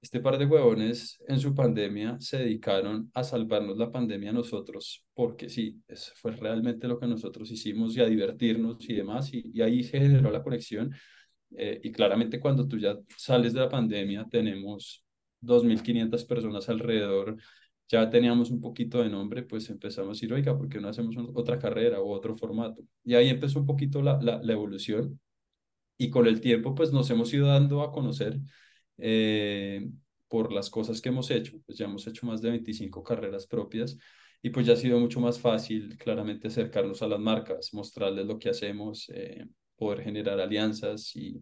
este par de huevones en su pandemia se dedicaron a salvarnos la pandemia a nosotros, porque sí, eso fue realmente lo que nosotros hicimos y a divertirnos y demás, y, y ahí se generó la conexión. Eh, y claramente cuando tú ya sales de la pandemia, tenemos 2.500 personas alrededor, ya teníamos un poquito de nombre, pues empezamos a decir, oiga, ¿por qué no hacemos otra carrera o otro formato? Y ahí empezó un poquito la, la, evolución y con el tiempo pues nos hemos ido dando a conocer eh, por las cosas que hemos hecho, pues ya hemos hecho más de 25 carreras propias y pues ya ha sido mucho más fácil claramente acercarnos a las marcas, mostrarles lo que hacemos, eh, poder generar alianzas y,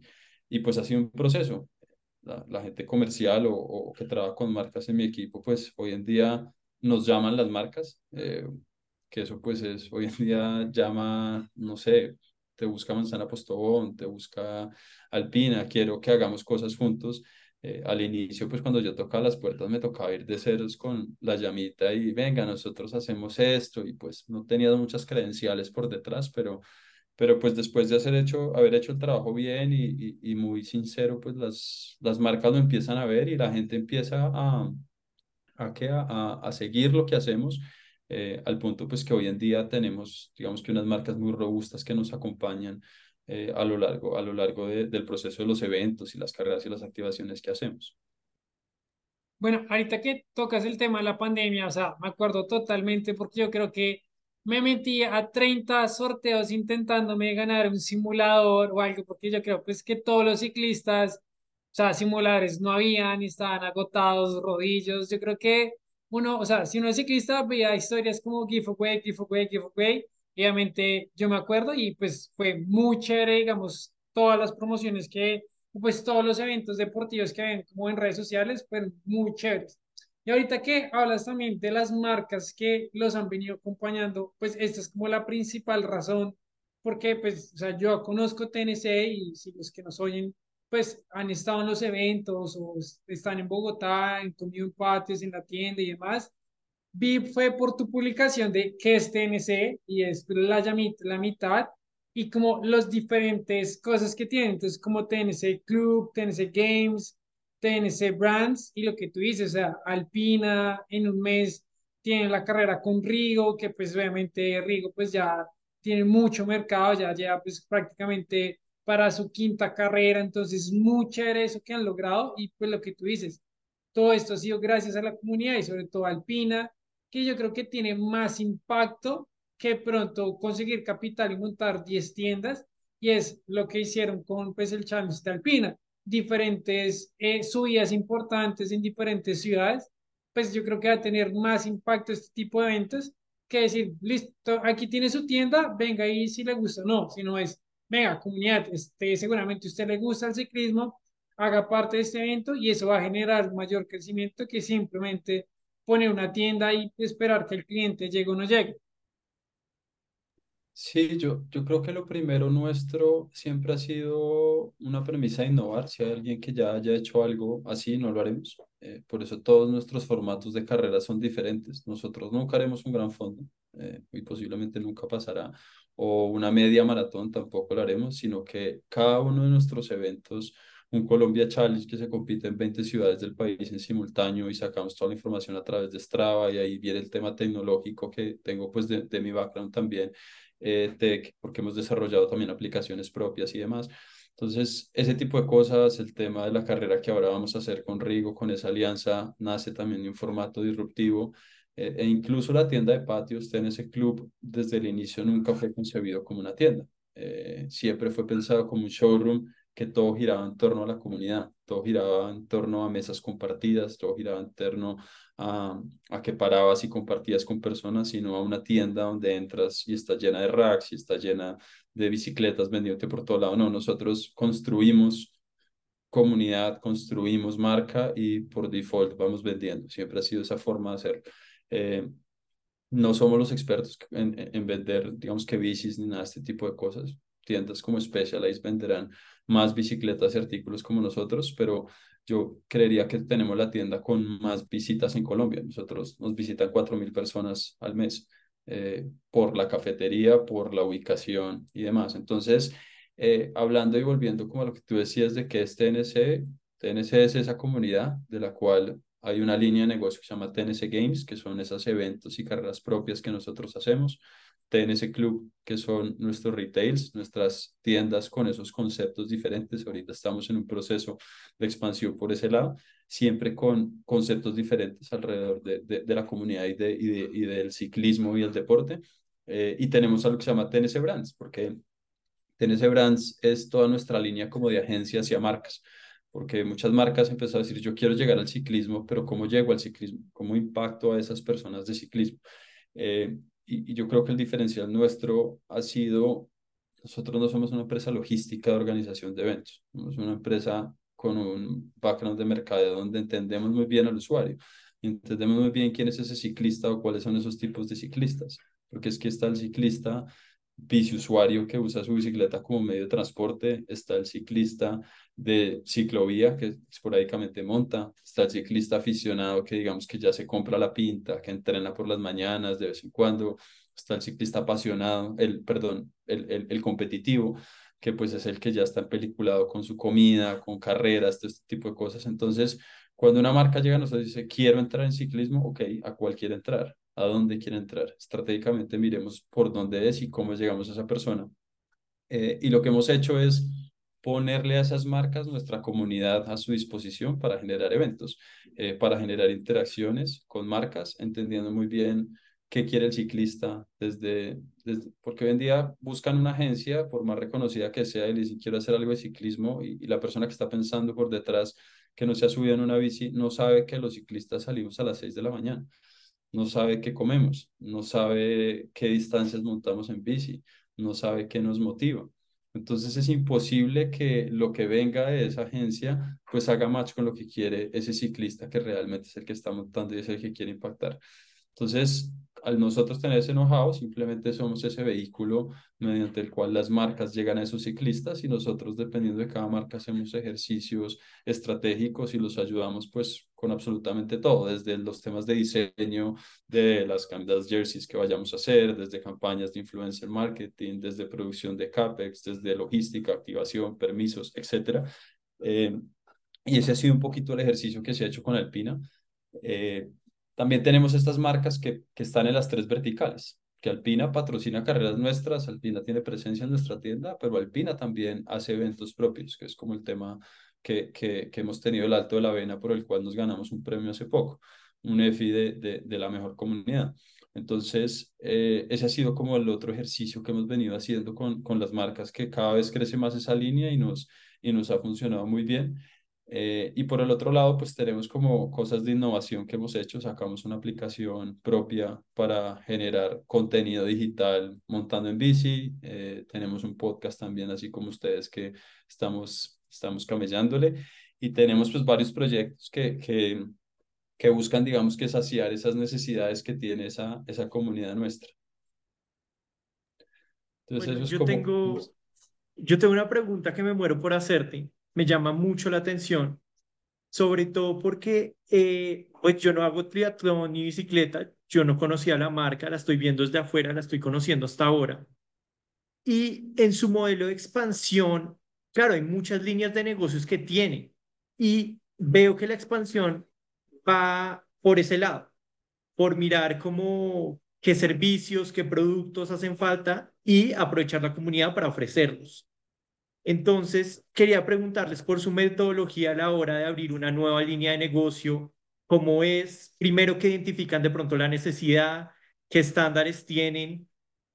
y pues ha sido un proceso. La, la gente comercial o, o, que trabaja con marcas en mi equipo, pues hoy en día nos llaman las marcas, eh, que eso pues es, hoy en día llama, no sé, te busca Manzana Postobón, te busca Alpina, quiero que hagamos cosas juntos. Eh, al inicio, pues cuando yo tocaba las puertas me tocaba ir de ceros con la llamita y venga, nosotros hacemos esto y pues no tenía muchas credenciales por detrás, pero, pero pues después de hacer hecho, haber hecho el trabajo bien y, y, y muy sincero, pues las, las marcas lo empiezan a ver y la gente empieza a, a, a, a seguir lo que hacemos eh, al punto pues que hoy en día tenemos, digamos que unas marcas muy robustas que nos acompañan eh, a lo largo, a lo largo de, del proceso de los eventos y las carreras y las activaciones que hacemos.
Bueno, ahorita que tocas el tema de la pandemia, o sea, me acuerdo totalmente porque yo creo que me metí a 30 sorteos intentándome ganar un simulador o algo, porque yo creo pues que todos los ciclistas, o sea, simuladores no habían, estaban agotados, rodillos, yo creo que uno, o sea, si uno es ciclista, veía historias como giveaway, giveaway, giveaway. Obviamente yo me acuerdo y pues fue muy chévere, digamos, todas las promociones que, pues todos los eventos deportivos que ven como en redes sociales, fueron muy chéveres. Y ahorita que hablas también de las marcas que los han venido acompañando, pues esta es como la principal razón, porque pues, o sea, yo conozco TNC y si los que nos oyen pues han estado en los eventos o están en Bogotá, en comido en patios, en la tienda y demás. vi fue por tu publicación de qué es TNC y es la, la mitad y como los diferentes cosas que tienen. Entonces, como TNC Club, TNC Games, TNC Brands y lo que tú dices, o sea, Alpina en un mes tiene la carrera con Rigo, que pues obviamente Rigo pues ya tiene mucho mercado, ya lleva pues prácticamente para su quinta carrera, entonces es muy chévere eso que han logrado y pues lo que tú dices, todo esto ha sido gracias a la comunidad y sobre todo Alpina, que yo creo que tiene más impacto que pronto conseguir capital y montar 10 tiendas y es lo que hicieron con pues el Challenge de Alpina, diferentes eh, subidas importantes en diferentes ciudades, pues yo creo que va a tener más impacto este tipo de eventos que decir, listo, aquí tiene su tienda, venga ahí si le gusta, no, sino es, venga, comunidad, este, seguramente usted le gusta el ciclismo, haga parte de este evento y eso va a generar mayor crecimiento que simplemente poner una tienda y esperar que el cliente llegue o no llegue.
Sí, yo, yo creo que lo primero nuestro siempre ha sido una premisa de innovar. Si hay alguien que ya haya hecho algo así, no lo haremos. Eh, por eso todos nuestros formatos de carrera son diferentes. Nosotros nunca haremos un gran fondo eh, y posiblemente nunca pasará. O una media maratón tampoco lo haremos, sino que cada uno de nuestros eventos un Colombia Challenge que se compite en 20 ciudades del país en simultáneo y sacamos toda la información a través de Strava y ahí viene el tema tecnológico que tengo pues de, de mi background también eh, tech, porque hemos desarrollado también aplicaciones propias y demás. Entonces, ese tipo de cosas, el tema de la carrera que ahora vamos a hacer con Rigo, con esa alianza, nace también de un formato disruptivo. Eh, e incluso la tienda de patios, ese Club, desde el inicio nunca fue concebido como una tienda. Eh, siempre fue pensado como un showroom que todo giraba en torno a la comunidad, todo giraba en torno a mesas compartidas, todo giraba en torno a, a que parabas y compartías con personas, sino a una tienda donde entras y está llena de racks y está llena de bicicletas vendiéndote por todo lado. No, nosotros construimos comunidad, construimos marca y por default vamos vendiendo. Siempre ha sido esa forma de hacerlo. Eh, no somos los expertos en, en, vender, digamos que bicis ni nada de este tipo de cosas. Tiendas como Specialized venderán más bicicletas y artículos como nosotros, pero yo creería que tenemos la tienda con más visitas en Colombia. Nosotros nos visitan 4.000 personas al mes eh, por la cafetería, por la ubicación y demás. Entonces, eh, hablando y volviendo como lo que tú decías de que es TNC, TNC es esa comunidad de la cual hay una línea de negocio que se llama TNC Games, que son esos eventos y carreras propias que nosotros hacemos. TNC Club, que son nuestros retails, nuestras tiendas con esos conceptos diferentes. Ahorita estamos en un proceso de expansión por ese lado, siempre con conceptos diferentes alrededor de, de, la comunidad y, de, y, del ciclismo y el deporte. Eh, y tenemos algo que se llama TNC Brands, porque TNC Brands es toda nuestra línea como de agencias y a marcas porque muchas marcas empezaron a decir, yo quiero llegar al ciclismo, pero ¿cómo llego al ciclismo? ¿Cómo impacto a esas personas de ciclismo? Eh, y, yo creo que el diferencial nuestro ha sido, nosotros no somos una empresa logística de organización de eventos, somos una empresa con un background de mercado donde entendemos muy bien al usuario, entendemos muy bien quién es ese ciclista o cuáles son esos tipos de ciclistas, porque es que está el ciclista biciusuario que usa su bicicleta como medio de transporte, está el ciclista de ciclovía que esporádicamente monta, está el ciclista aficionado que digamos que ya se compra la pinta, que entrena por las mañanas de vez en cuando, está el ciclista apasionado, el, perdón, el, el, el competitivo, que pues es el que ya está peliculado con su comida, con carreras, este tipo de cosas. Entonces, cuando una marca llega y dice, quiero entrar en ciclismo, ok, ¿a cuál quiere entrar? ¿A dónde quiere entrar? Estratégicamente miremos por dónde es y cómo llegamos a esa persona. Eh, y lo que hemos hecho es ponerle a esas marcas nuestra comunidad a su disposición para generar eventos, eh, para generar interacciones con marcas, entendiendo muy bien qué quiere el ciclista, desde, porque hoy en día buscan una agencia, por más reconocida que sea, y le dicen hacer algo de ciclismo, y, y, la persona que está pensando por detrás, que no se ha subido en una bici, no sabe que los ciclistas salimos a las 6 de la mañana, no sabe qué comemos, no sabe qué distancias montamos en bici, no sabe qué nos motiva. Entonces es imposible que lo que venga de esa agencia pues haga match con lo que quiere ese ciclista que realmente es el que está montando y es el que quiere impactar. Entonces, al nosotros tener ese know-how, simplemente somos ese vehículo mediante el cual las marcas llegan a esos ciclistas y nosotros, dependiendo de cada marca, hacemos ejercicios estratégicos y los ayudamos pues con absolutamente todo, desde los temas de diseño, de las camisetas jerseys que vayamos a hacer, desde campañas de influencer marketing, desde producción de CAPEX, desde logística, activación, permisos, etcétera. Eh, y ese ha sido un poquito el ejercicio que se ha hecho con Alpina. Eh, también tenemos estas marcas que, que están en las tres verticales, que Alpina patrocina carreras nuestras, Alpina tiene presencia en nuestra tienda, pero Alpina también hace eventos propios, que es como el tema que, que, que hemos tenido el Alto de la Vena, por el cual nos ganamos un premio hace poco, un EFI de, de, de la mejor comunidad. Entonces, eh, ese ha sido como el otro ejercicio que hemos venido haciendo con, con las marcas, que cada vez crece más esa línea y nos, y nos ha funcionado muy bien. Eh, y por el otro lado, pues tenemos como cosas de innovación que hemos hecho. Sacamos una aplicación propia para generar contenido digital montando en bici. Eh, tenemos un podcast también, así como ustedes, que estamos, estamos camellándole. Y tenemos pues varios proyectos que, que, que buscan, digamos, que saciar esas necesidades que tiene esa, esa comunidad nuestra.
Entonces, bueno, eso es yo como... Tengo, yo tengo una pregunta que me muero por hacerte me llama mucho la atención, sobre todo porque eh, pues yo no hago triatlón ni bicicleta, yo no conocía la marca, la estoy viendo desde afuera, la estoy conociendo hasta ahora. Y en su modelo de expansión, claro, hay muchas líneas de negocios que tiene y veo que la expansión va por ese lado, por mirar cómo qué servicios, qué productos hacen falta y aprovechar la comunidad para ofrecerlos. Entonces, quería preguntarles por su metodología a la hora de abrir una nueva línea de negocio, cómo es, primero, que identifican de pronto la necesidad, qué estándares tienen,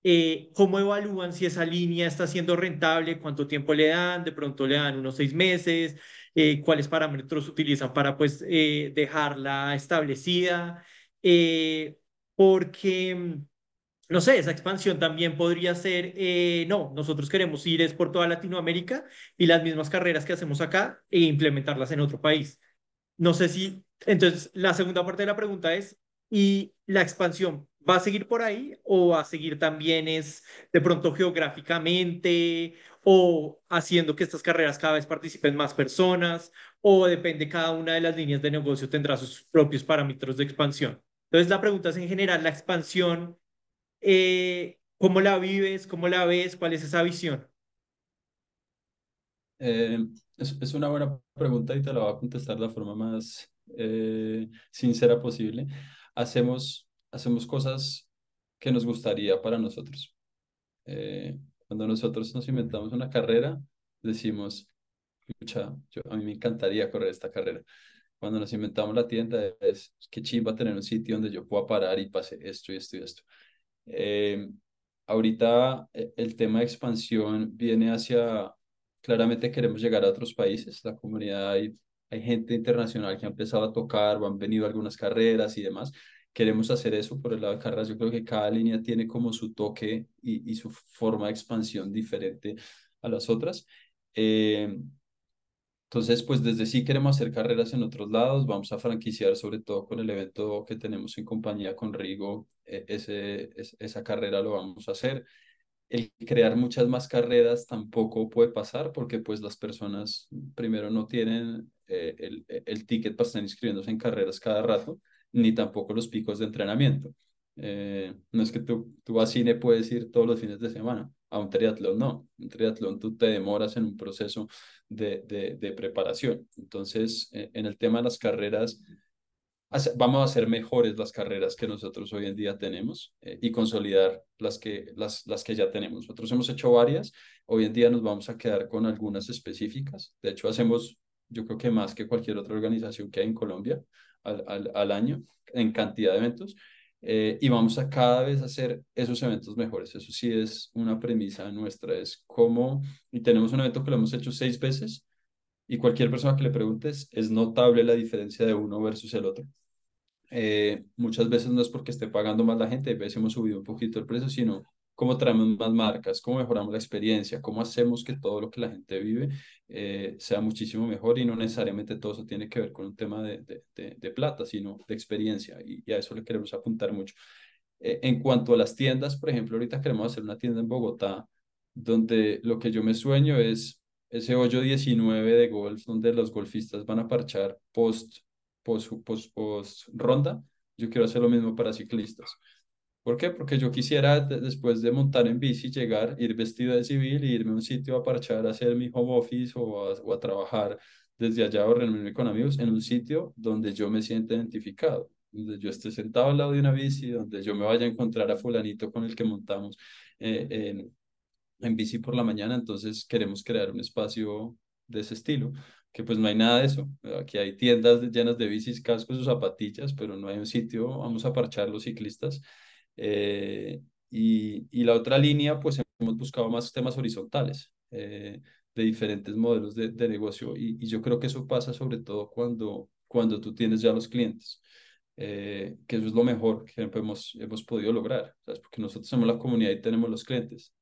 eh, cómo evalúan si esa línea está siendo rentable, cuánto tiempo le dan, de pronto le dan unos seis meses, eh, cuáles parámetros utilizan para pues eh, dejarla establecida, porque no sé, esa expansión también podría ser, eh, no, nosotros queremos ir es por toda Latinoamérica y las mismas carreras que hacemos acá e implementarlas en otro país. No sé si, entonces, la segunda parte de la pregunta es, ¿y la expansión va a seguir por ahí o va a seguir también es de pronto geográficamente o haciendo que estas carreras cada vez participen más personas o depende cada una de las líneas de negocio tendrá sus propios parámetros de expansión? Entonces, la pregunta es en general, ¿la expansión eh, ¿cómo la vives? ¿Cómo la ves? ¿Cuál es esa visión?
Eh, es, es, una buena pregunta y te la voy a contestar de la forma más eh, sincera posible. Hacemos, hacemos cosas que nos gustaría para nosotros. cuando nosotros nos inventamos una carrera, decimos, yo, a mí me encantaría correr esta carrera. Cuando nos inventamos la tienda, es que chimba tener un sitio donde yo pueda parar y pase esto y esto y esto. Eh, ahorita eh, el tema de expansión viene hacia, claramente queremos llegar a otros países, la comunidad, hay, hay gente internacional que ha empezado a tocar, han venido algunas carreras y demás. Queremos hacer eso por el lado de carreras. Yo creo que cada línea tiene como su toque y, y su forma de expansión diferente a las otras. Eh, entonces, pues desde sí queremos hacer carreras en otros lados, vamos a franquiciar sobre todo con el evento que tenemos en compañía con Rigo, e, ese, esa carrera lo vamos a hacer. El crear muchas más carreras tampoco puede pasar porque pues las personas primero no tienen eh, el, el ticket para estar inscribiéndose en carreras cada rato, ni tampoco los picos de entrenamiento. Eh, no es que tú, tú a cine puedes ir todos los fines de semana, a un triatlón no. Un triatlón tú te demoras en un proceso de, de, de preparación. Entonces, eh, en el tema de las carreras, vamos a hacer mejores las carreras que nosotros hoy en día tenemos eh, y consolidar las que, las, las que ya tenemos. Nosotros hemos hecho varias, hoy en día nos vamos a quedar con algunas específicas. De hecho, hacemos, yo creo que más que cualquier otra organización que hay en Colombia al, al, al año en cantidad de eventos eh, y vamos a cada vez hacer esos eventos mejores. Eso sí es una premisa nuestra, es cómo, y tenemos un evento que lo hemos hecho seis veces, y cualquier persona que le preguntes, es notable la diferencia de uno versus el otro. Eh, muchas veces no es porque esté pagando más la gente, a veces hemos subido un poquito el precio, sino cómo traemos más marcas, cómo mejoramos la experiencia, cómo hacemos que todo lo que la gente vive eh, sea muchísimo mejor y no necesariamente todo eso tiene que ver con un tema de, de, de, plata, sino de experiencia y, y, a eso le queremos apuntar mucho. Eh, en cuanto a las tiendas, por ejemplo, ahorita queremos hacer una tienda en Bogotá donde lo que yo me sueño es ese hoyo 19 de golf donde los golfistas van a parchar post, post, post, post ronda. Yo quiero hacer lo mismo para ciclistas. ¿Por qué? Porque yo quisiera, después de montar en bici, llegar, ir vestido de civil e irme a un sitio a parchar, a hacer mi home office o a, o a trabajar desde allá o reunirme con amigos en un sitio donde yo me sienta identificado, donde yo esté sentado al lado de una bici, donde yo me vaya a encontrar a fulanito con el que montamos eh, en, en bici por la mañana, entonces queremos crear un espacio de ese estilo, que pues no hay nada de eso. Aquí hay tiendas llenas de bicis, cascos o zapatillas, pero no hay un sitio, vamos a parchar los ciclistas. Eh, y, y, la otra línea, pues hemos buscado más temas horizontales eh, de diferentes modelos de, de negocio y, y, yo creo que eso pasa sobre todo cuando, cuando tú tienes ya los clientes. Eh, que eso es lo mejor que hemos, hemos podido lograr, ¿sabes? porque nosotros somos la comunidad y tenemos los clientes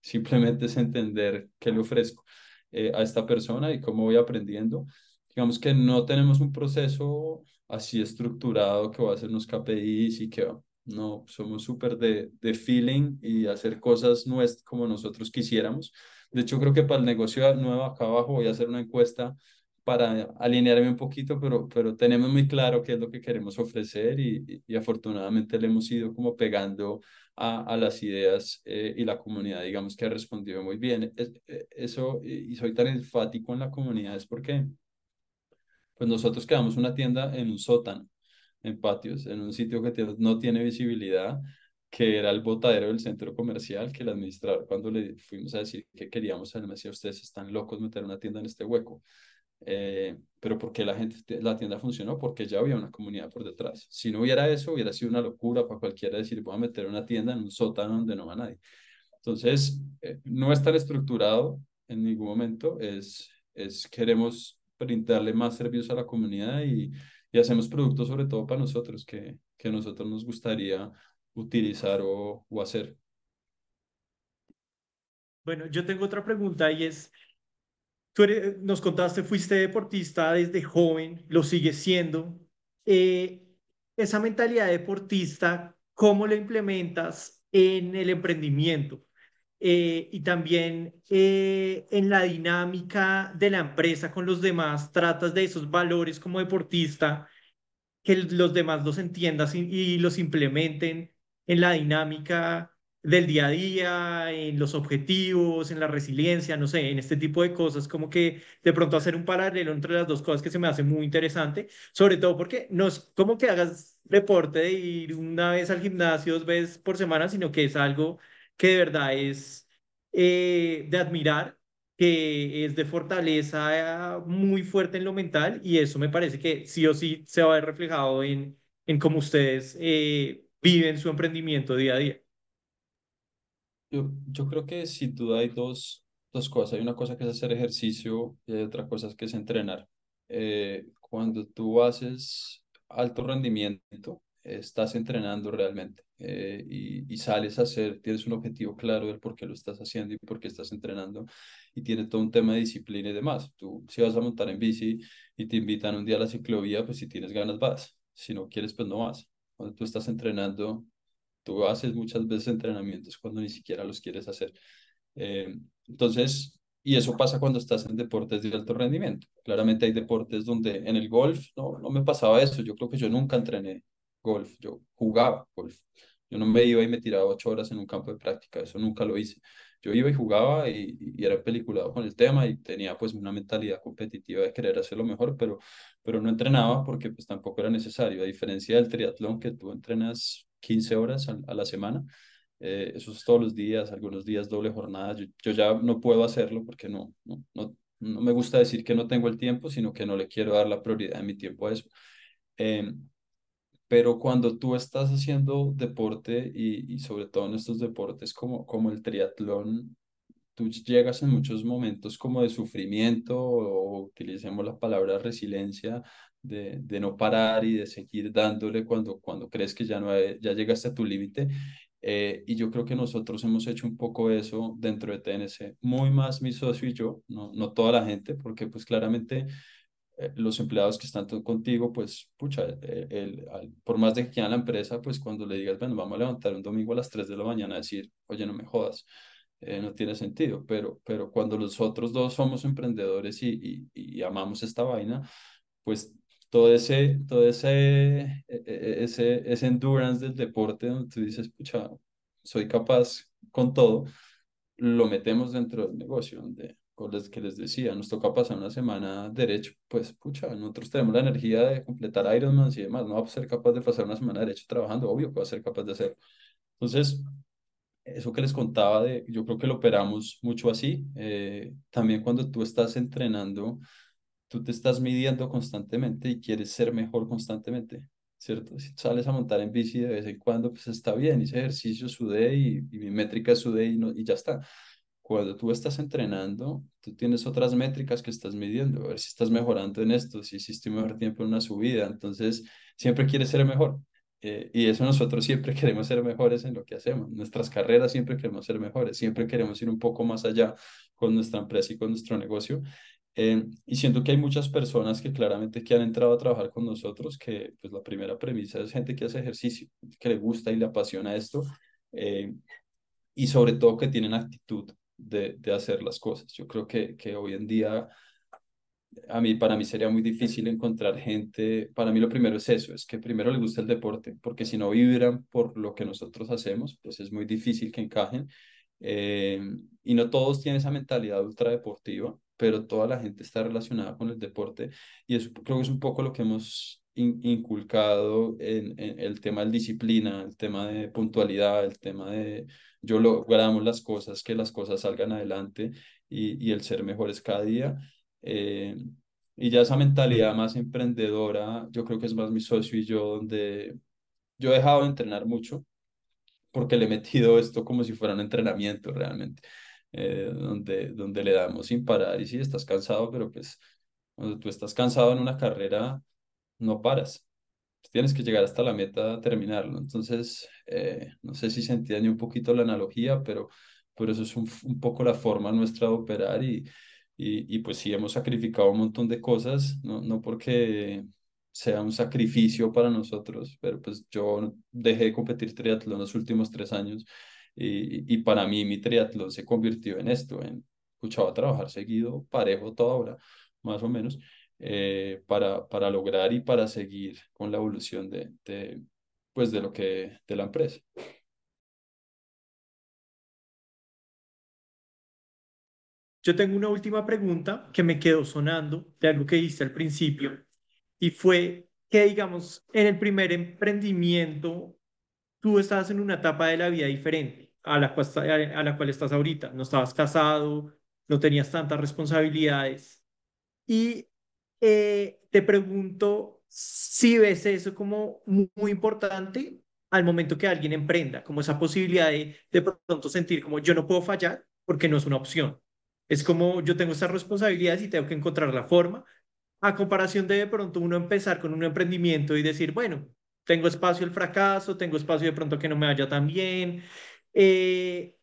simplemente es entender qué le ofrezco eh, a esta persona y cómo voy aprendiendo. Digamos que no tenemos un proceso así estructurado que va a hacernos KPIs y que no, somos súper de, de feeling y hacer cosas nuestras como nosotros quisiéramos. De hecho, creo que para el negocio nuevo acá abajo voy a hacer una encuesta para alinearme un poquito, pero, pero tenemos muy claro qué es lo que queremos ofrecer y, y, afortunadamente le hemos ido como pegando a, a las ideas eh, y la comunidad, digamos que ha respondido muy bien. Es, eh, eso, y soy tan enfático en la comunidad, es porque pues nosotros quedamos una tienda en un sótano, en patios, en un sitio que no tiene visibilidad, que era el botadero del centro comercial, que el administrador cuando le fuimos a decir que queríamos, él me decía, ustedes están locos meter una tienda en este hueco. Eh, pero porque la gente, la tienda funcionó, porque ya había una comunidad por detrás. Si no hubiera eso, hubiera sido una locura para cualquiera decir, voy a meter una tienda en un sótano donde no va nadie. Entonces, eh, no es tan estructurado en ningún momento, es, es queremos brindarle más servicios a la comunidad y, y hacemos productos sobre todo para nosotros, que, que nosotros nos gustaría utilizar o, o hacer.
Bueno, yo tengo otra pregunta y es, Tú nos contaste, fuiste deportista desde joven, lo sigues siendo. Eh, esa mentalidad deportista, ¿cómo la implementas en el emprendimiento? Eh, y también eh, en la dinámica de la empresa con los demás, tratas de esos valores como deportista, que los demás los entiendas y, y los implementen en la dinámica del día a día, en los objetivos, en la resiliencia, no sé, en este tipo de cosas, como que de pronto hacer un paralelo entre las dos cosas que se me hace muy interesante, sobre todo porque no es como que hagas deporte de ir una vez al gimnasio, dos veces por semana, sino que es algo que de verdad es eh, de admirar, que es de fortaleza muy fuerte en lo mental y eso me parece que sí o sí se va a ver reflejado en, en cómo ustedes eh, viven su emprendimiento día a día.
Yo, creo que sin duda hay dos, dos cosas. Hay una cosa que es hacer ejercicio y otra cosa que es entrenar. Eh, cuando tú haces alto rendimiento, estás entrenando realmente eh, y, sales a hacer, tienes un objetivo claro del por qué lo estás haciendo y por qué estás entrenando y tiene todo un tema de disciplina y demás. Tú si vas a montar en bici y te invitan un día a la ciclovía, pues si tienes ganas vas, si no quieres pues no vas. Cuando tú estás entrenando Tú haces muchas veces entrenamientos cuando ni siquiera los quieres hacer. Eh, entonces, y eso pasa cuando estás en deportes de alto rendimiento. Claramente hay deportes donde en el golf no, no me pasaba eso. Yo creo que yo nunca entrené golf, yo jugaba golf. Yo no me iba y me tiraba ocho horas en un campo de práctica, eso nunca lo hice. Yo iba y jugaba y, y era peliculado con el tema y tenía pues una mentalidad competitiva de querer hacerlo mejor, pero, pero no entrenaba porque pues tampoco era necesario. A diferencia del triatlón que tú entrenas 15 horas a, la semana. Eh, eso es todos los días, algunos días doble jornada. Yo, ya no puedo hacerlo porque no, no, no, no, me gusta decir que no tengo el tiempo, sino que no le quiero dar la prioridad de mi tiempo a eso. Em, pero cuando tú estás haciendo deporte y, y, sobre todo en estos deportes como, como el triatlón, tú llegas en muchos momentos como de sufrimiento o utilicemos la palabra resiliencia, de, de, no parar y de seguir dándole cuando, cuando crees que ya, no ya llegaste a tu límite. Eh, y yo creo que nosotros hemos hecho un poco eso dentro de TNC, muy más mi socio y yo, no, no toda la gente, porque pues claramente eh, los empleados que están contigo, pues, pucha, eh, el, por más de que quieran la empresa, pues cuando le digas, bueno, vamos a levantar un domingo a las 3 de la mañana decir, oye, no me jodas, eh, no tiene sentido, pero, pero cuando los otros dos somos emprendedores y, y, amamos esta vaina, pues todo ese, todo ese, e, e, ese, ese endurance del deporte donde tú dices, pucha, soy capaz con todo, lo metemos dentro del negocio, donde con les que les decía, nos toca pasar una semana derecho, pues pucha, nosotros tenemos la energía de completar Ironman y demás, no vamos a ser capaz de pasar una semana derecho trabajando, obvio que va a ser capaz de hacerlo. Entonces, eso que les contaba, de, yo creo que lo operamos mucho así. Eh, también cuando tú estás entrenando, tú te estás midiendo constantemente y quieres ser mejor constantemente, ¿cierto? Si sales a montar en bici de vez en cuando, pues está bien, hice ejercicio, sudé y, y mi métrica sudé y, no, y ya está cuando tú estás entrenando, tú tienes otras métricas que estás midiendo, a ver si estás mejorando en esto, si hiciste un mejor tiempo en una subida, entonces siempre quieres ser mejor. Eh, y eso nosotros siempre queremos ser mejores en lo que hacemos. Nuestras carreras siempre queremos ser mejores, siempre queremos ir un poco más allá con nuestra empresa y con nuestro negocio. Eh, y siento que hay muchas personas que claramente que han entrado a trabajar con nosotros, que pues la primera premisa es gente que hace ejercicio, que le gusta y le apasiona esto, eh, y sobre todo que tienen actitud de, de hacer las cosas. Yo creo que, que hoy en día a mí, para mí sería muy difícil encontrar gente, para mí lo primero es eso, es que primero les gusta el deporte, porque si no vibran por lo que nosotros hacemos, pues es muy difícil que encajen. Eh, y no todos tienen esa mentalidad ultra deportiva, pero toda la gente está relacionada con el deporte y eso creo que es un poco lo que hemos inculcado en, el tema de disciplina, el tema de puntualidad, el tema de yo logramos las cosas, que las cosas salgan adelante y, el ser mejores cada día. Eh, y ya esa mentalidad más emprendedora, yo creo que es más mi socio y yo, donde yo he dejado de entrenar mucho porque le he metido esto como si fuera un entrenamiento realmente, eh, donde, donde le damos sin parar y sí, estás cansado, pero pues cuando tú estás cansado en una carrera, no paras. Tienes que llegar hasta la meta, terminarlo. Entonces, eh, no sé si se entiende un poquito la analogía, pero, pero eso es un, un poco la forma nuestra de operar y, y, y, pues sí, hemos sacrificado un montón de cosas, no, no porque sea un sacrificio para nosotros, pero pues yo dejé de competir triatlón los últimos tres años y, y para mí mi triatlón se convirtió en esto, en escuchaba trabajar seguido, parejo toda hora, más o menos, eh, para, para lograr y para seguir con la evolución de, de, pues de lo que, de la empresa.
Yo tengo una última pregunta que me quedó sonando de algo que dijiste al principio y fue que, digamos, en el primer emprendimiento tú estabas en una etapa de la vida diferente a la, a la cual estás ahorita. No estabas casado, no tenías tantas responsabilidades. Y eh, te pregunto si ves eso como muy, importante al momento que alguien emprenda, como esa posibilidad de de pronto sentir como yo no puedo fallar porque no es una opción. Es como yo tengo estas responsabilidades y tengo que encontrar la forma, a comparación de de pronto uno empezar con un emprendimiento y decir, bueno, tengo espacio al fracaso, tengo espacio de pronto que no me vaya tan bien. Eh,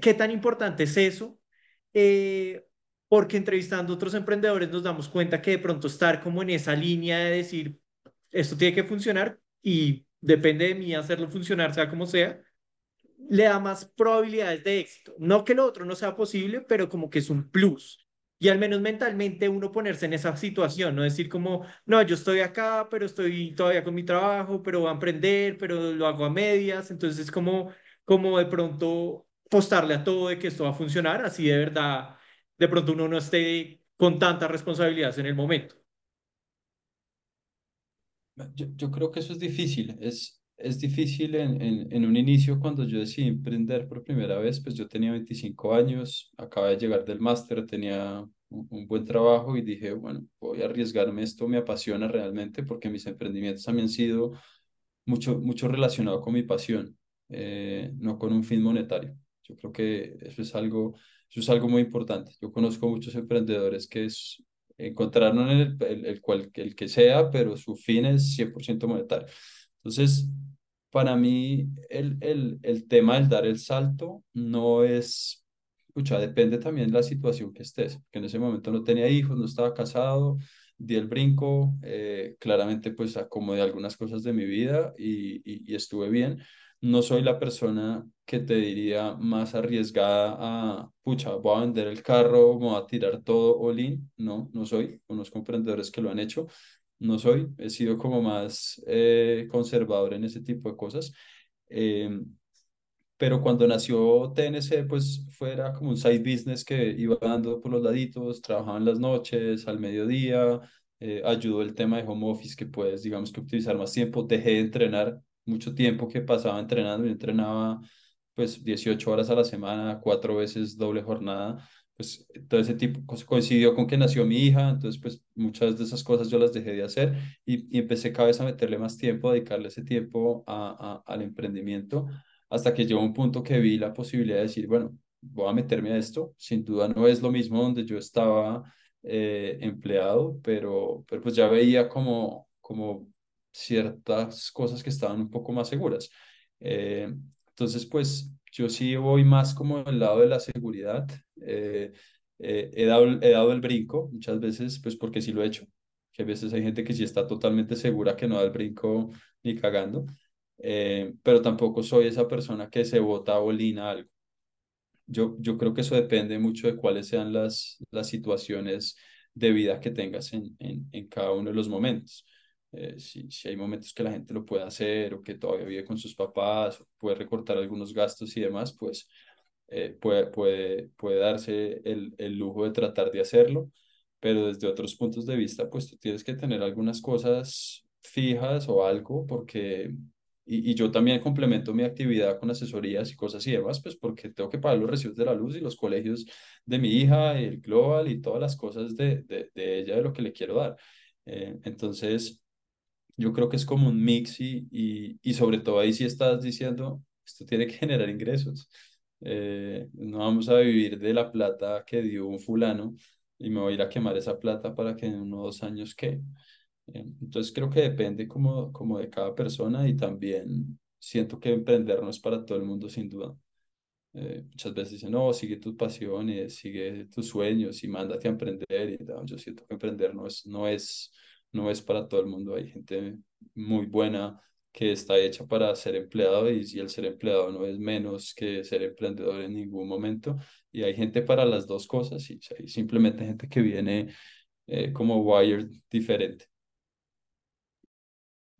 ¿Qué tan importante es eso? Eh, porque entrevistando a otros emprendedores nos damos cuenta que de pronto estar como en esa línea de decir, esto tiene que funcionar y depende de mí hacerlo funcionar, sea como sea, le da más probabilidades de éxito. No que lo otro no sea posible, pero como que es un plus. Y al menos mentalmente uno ponerse en esa situación, no decir como, no, yo estoy acá, pero estoy todavía con mi trabajo, pero voy a emprender, pero lo hago a medias. Entonces es como, como de pronto postarle a todo de que esto va a funcionar, así de verdad de pronto uno no esté con tantas responsabilidades en el momento.
Yo, yo creo que eso es difícil, es, es difícil en, en, en, un inicio cuando yo decidí emprender por primera vez, pues yo tenía 25 años, acababa de llegar del máster, tenía un, un, buen trabajo y dije, bueno, voy a arriesgarme, esto me apasiona realmente porque mis emprendimientos también han sido mucho, mucho relacionado con mi pasión, eh, no con un fin monetario. Yo creo que eso es algo eso es algo muy importante. Yo conozco muchos emprendedores que es, encontraron el, el, el, cual, el que sea, pero su fin es 100% monetario. Entonces, para mí el, el, el tema del dar el salto no es, escucha, depende también de la situación que estés, que en ese momento no tenía hijos, no estaba casado, di el brinco, eh, claramente pues acomodé algunas cosas de mi vida y, y, y estuve bien. No soy la persona que te diría más arriesgada a, pucha, voy a vender el carro, voy a tirar todo all in. No, no soy. Conozco emprendedores que lo han hecho no soy, he sido como más eh, conservador en ese tipo de cosas. Eh, pero cuando nació TNC, pues fuera como un side business que iba dando por los laditos, trabajaba en las noches, al mediodía, eh, ayudó el tema de home office que puedes, digamos que utilizar más tiempo, dejé de entrenar mucho tiempo que pasaba entrenando, y entrenaba pues 18 horas a la semana, cuatro veces doble jornada, pues todo ese tipo coincidió con que nació mi hija, entonces pues muchas de esas cosas yo las dejé de hacer y, y empecé cada vez a meterle más tiempo, a dedicarle ese tiempo a, a, al emprendimiento, hasta que llegó un punto que vi la posibilidad de decir, bueno, voy a meterme a esto, sin duda no es lo mismo donde yo estaba eh, empleado, pero, pero pues ya veía como, como ciertas cosas que estaban un poco más seguras. Eh, entonces pues yo sí voy más como del lado de la seguridad. Eh, eh, he, dado, he dado el brinco muchas veces, pues porque sí lo he hecho. Que a veces hay gente que sí está totalmente segura que no da el brinco ni cagando. Eh, pero tampoco soy esa persona que se bota bolina algo. Yo, yo creo que eso depende mucho de cuáles sean las, las situaciones de vida que tengas en, en, en cada uno de los momentos. Eh, si, si, hay momentos que la gente lo puede hacer o que todavía vive con sus papás, puede recortar algunos gastos y demás, pues eh, puede, puede, puede darse el, el, lujo de tratar de hacerlo, pero desde otros puntos de vista, pues tú tienes que tener algunas cosas fijas o algo, porque, y, y yo también complemento mi actividad con asesorías y cosas y demás, pues porque tengo que pagar los recibos de la luz y los colegios de mi hija, el global y todas las cosas de, de, de ella, de lo que le quiero dar. Eh, entonces, yo creo que es como un mix y, y, y sobre todo ahí sí estás diciendo, esto tiene que generar ingresos. Eh, no vamos a vivir de la plata que dio un fulano y me voy a ir a quemar esa plata para que en unos dos años qué. Eh, entonces creo que depende como, como de cada persona y también siento que emprender no es para todo el mundo sin duda. Eh, muchas veces dicen, no, sigue tus pasiones, sigue tus sueños y mándate a emprender. Y, no, yo siento que emprender no es, no es no es para todo el mundo. Hay gente muy buena que está hecha para ser empleado y el ser empleado no es menos que ser emprendedor en ningún momento. Y hay gente para las dos cosas y hay simplemente gente que viene eh, como wired diferente.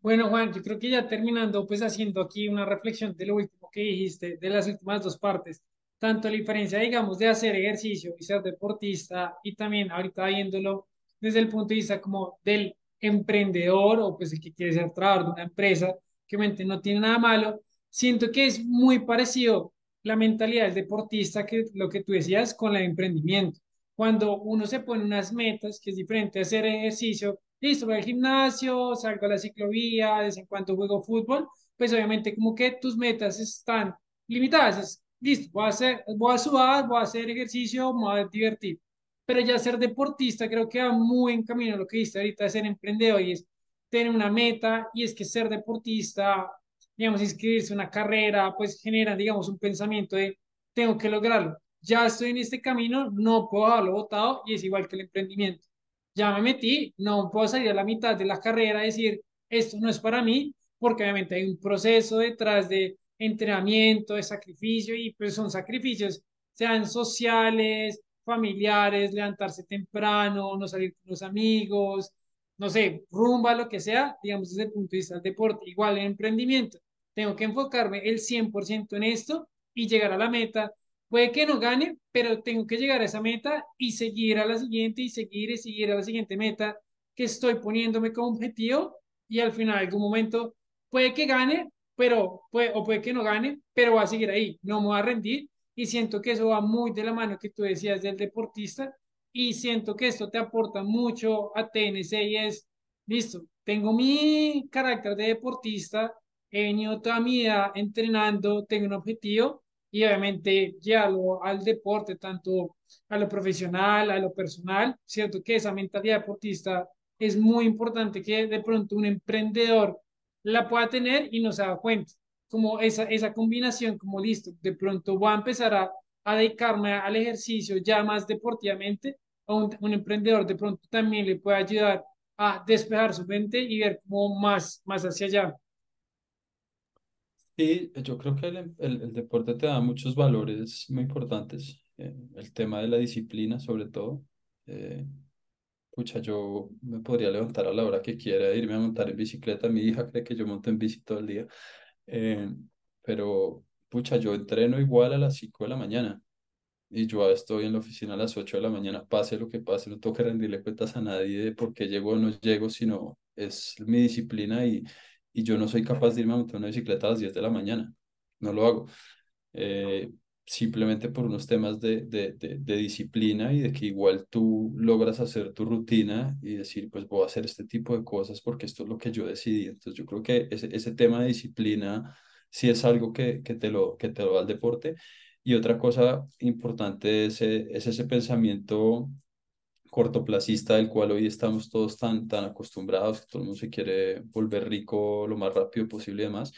Bueno, Juan, yo creo que ya terminando, pues haciendo aquí una reflexión de lo último que dijiste, de las últimas dos partes, tanto la diferencia, digamos, de hacer ejercicio y ser deportista y también ahorita viéndolo desde el punto de vista como del emprendedor o pues el que quiere ser trabajador de una empresa, que no tiene nada malo, siento que es muy parecido la mentalidad del deportista que lo que tú decías con el emprendimiento. Cuando uno se pone unas metas, que es diferente hacer ejercicio, listo, voy al gimnasio, salgo a la ciclovía, de vez en cuando juego fútbol, pues obviamente como que tus metas están limitadas. Es, listo, voy a, hacer, voy a sudar, voy a hacer ejercicio, me voy a divertir pero ya ser deportista creo que va muy en camino a lo que dice ahorita ser emprendedor y es tener una meta y es que ser deportista, digamos, inscribirse en una carrera, pues genera, digamos, un pensamiento de tengo que lograrlo. Ya estoy en este camino, no puedo haberlo votado y es igual que el emprendimiento. Ya me metí, no puedo salir a la mitad de la carrera y decir esto no es para mí, porque obviamente hay un proceso detrás de entrenamiento, de sacrificio y pues son sacrificios, sean sociales, familiares, levantarse temprano, no salir con los amigos, no sé, rumba, lo que sea, digamos desde el punto de vista del deporte, igual en emprendimiento. Tengo que enfocarme el 100% en esto y llegar a la meta. Puede que no gane, pero tengo que llegar a esa meta y seguir a la siguiente y seguir y seguir a la siguiente meta que estoy poniéndome como objetivo y al final, algún momento, puede que gane, pero puede, o puede que no gane, pero va a seguir ahí, no me voy a rendir y siento que eso va muy de la mano que tú decías del deportista y siento que esto te aporta mucho a TNC y es, listo, tengo mi carácter de deportista, he venido toda mi vida entrenando, tengo un objetivo y obviamente llevarlo al deporte, tanto a lo profesional, a lo personal, siento que esa mentalidad deportista es muy importante que de pronto un emprendedor la pueda tener y no se da cuenta. Como esa, esa combinación, como listo, de pronto voy a empezar a, a dedicarme al ejercicio ya más deportivamente, a un, un emprendedor de pronto también le puede ayudar a despejar su mente y ver como más, más hacia allá.
Sí, yo creo que el, el, el deporte te da muchos valores muy importantes. eh, el tema de la disciplina, sobre todo. Eh, pucha, yo me podría levantar a la hora que quiera, irme a montar en bicicleta. Mi hija cree que yo monto en bici todo el día. Eh, pero, pucha, yo entreno igual a las 5 de la mañana. Y yo estoy en la oficina a las 8 de la mañana, pase lo que pase, no tengo que rendirle cuentas a nadie de por qué llego o no llego, sino es mi disciplina y, y yo no soy capaz de irme a montar una bicicleta a las 10 de la mañana. No lo hago. Eh, simplemente por unos temas de, de, de, de, disciplina y de que igual tú logras hacer tu rutina y decir, pues voy a hacer este tipo de cosas porque esto es lo que yo decidí. Entonces yo creo que ese, ese tema de disciplina sí es algo que, que, te, lo, que te lo da el deporte. Y otra cosa importante es, es ese pensamiento cortoplacista del cual hoy estamos todos tan, tan acostumbrados, que todo el mundo se quiere volver rico lo más rápido posible y demás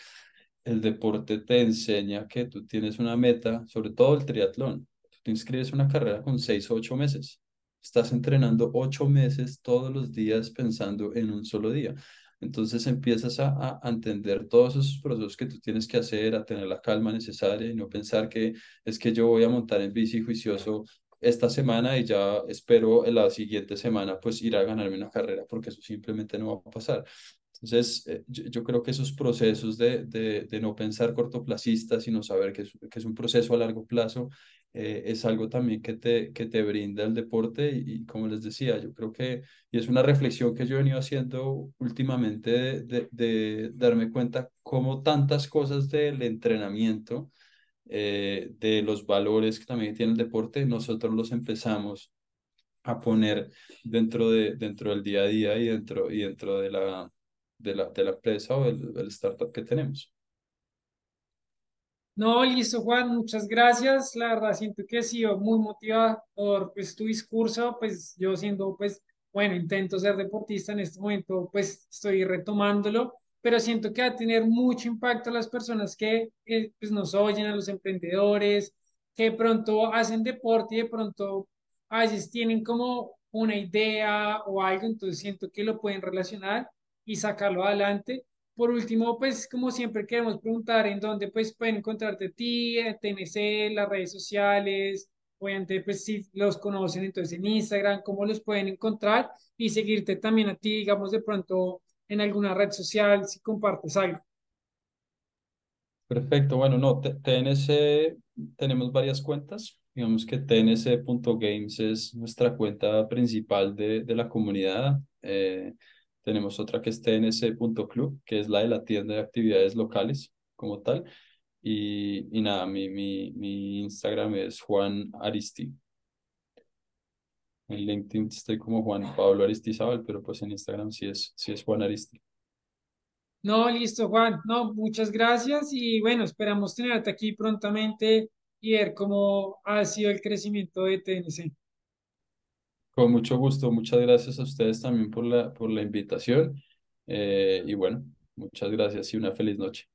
el deporte te enseña que tú tienes una meta, sobre todo el triatlón. Tú te inscribes una carrera con seis o ocho meses. Estás entrenando ocho meses todos los días pensando en un solo día. Entonces empiezas a, a, entender todos esos procesos que tú tienes que hacer, a tener la calma necesaria y no pensar que es que yo voy a montar en bici juicioso esta semana y ya espero en la siguiente semana pues ir a ganarme una carrera porque eso simplemente no va a pasar. Entonces, eh, yo, creo que esos procesos de, de, de, no pensar cortoplacista, sino saber que es, que es un proceso a largo plazo, eh, es algo también que te, que te brinda el deporte y, y, como les decía, yo creo que, y es una reflexión que yo he venido haciendo últimamente de, de, de darme cuenta cómo tantas cosas del entrenamiento, eh, de los valores que también tiene el deporte, nosotros los empezamos a poner dentro, de, dentro del día a día y dentro, y dentro de la de la, de la empresa o del, del startup que tenemos.
No, listo, Juan, muchas gracias. La verdad, siento que he sido muy motivador pues, tu discurso, pues yo siendo, pues, bueno, intento ser deportista en este momento, pues estoy retomándolo, pero siento que va a tener mucho impacto a las personas que eh, pues, nos oyen, a los emprendedores, que de pronto hacen deporte y de pronto a veces tienen como una idea o algo, entonces siento que lo pueden relacionar y sacarlo adelante. Por último, pues como siempre queremos preguntar en dónde pues pueden encontrarte a ti, TNC, las redes sociales, obviamente pues si los conocen entonces en Instagram, cómo los pueden encontrar y seguirte también a ti, digamos de pronto en alguna red social si compartes algo.
Perfecto, bueno, no, TNC tenemos varias cuentas, digamos que tnc.games es nuestra cuenta principal de, de la comunidad. Eh, tenemos otra que es tnc.club, que es la de la tienda de actividades locales como tal. Y, y nada, mi, mi, mi Instagram es Juan Aristi. En LinkedIn estoy como Juan Pablo Aristizábal, pero pues en Instagram sí es, sí es Juan Aristi.
No, listo, Juan. No, muchas gracias y bueno, esperamos tenerte aquí prontamente y ver cómo ha sido el crecimiento de TNC.
Con mucho gusto, muchas gracias a ustedes también por la, por la invitación. Eh, y bueno, muchas gracias y una feliz noche.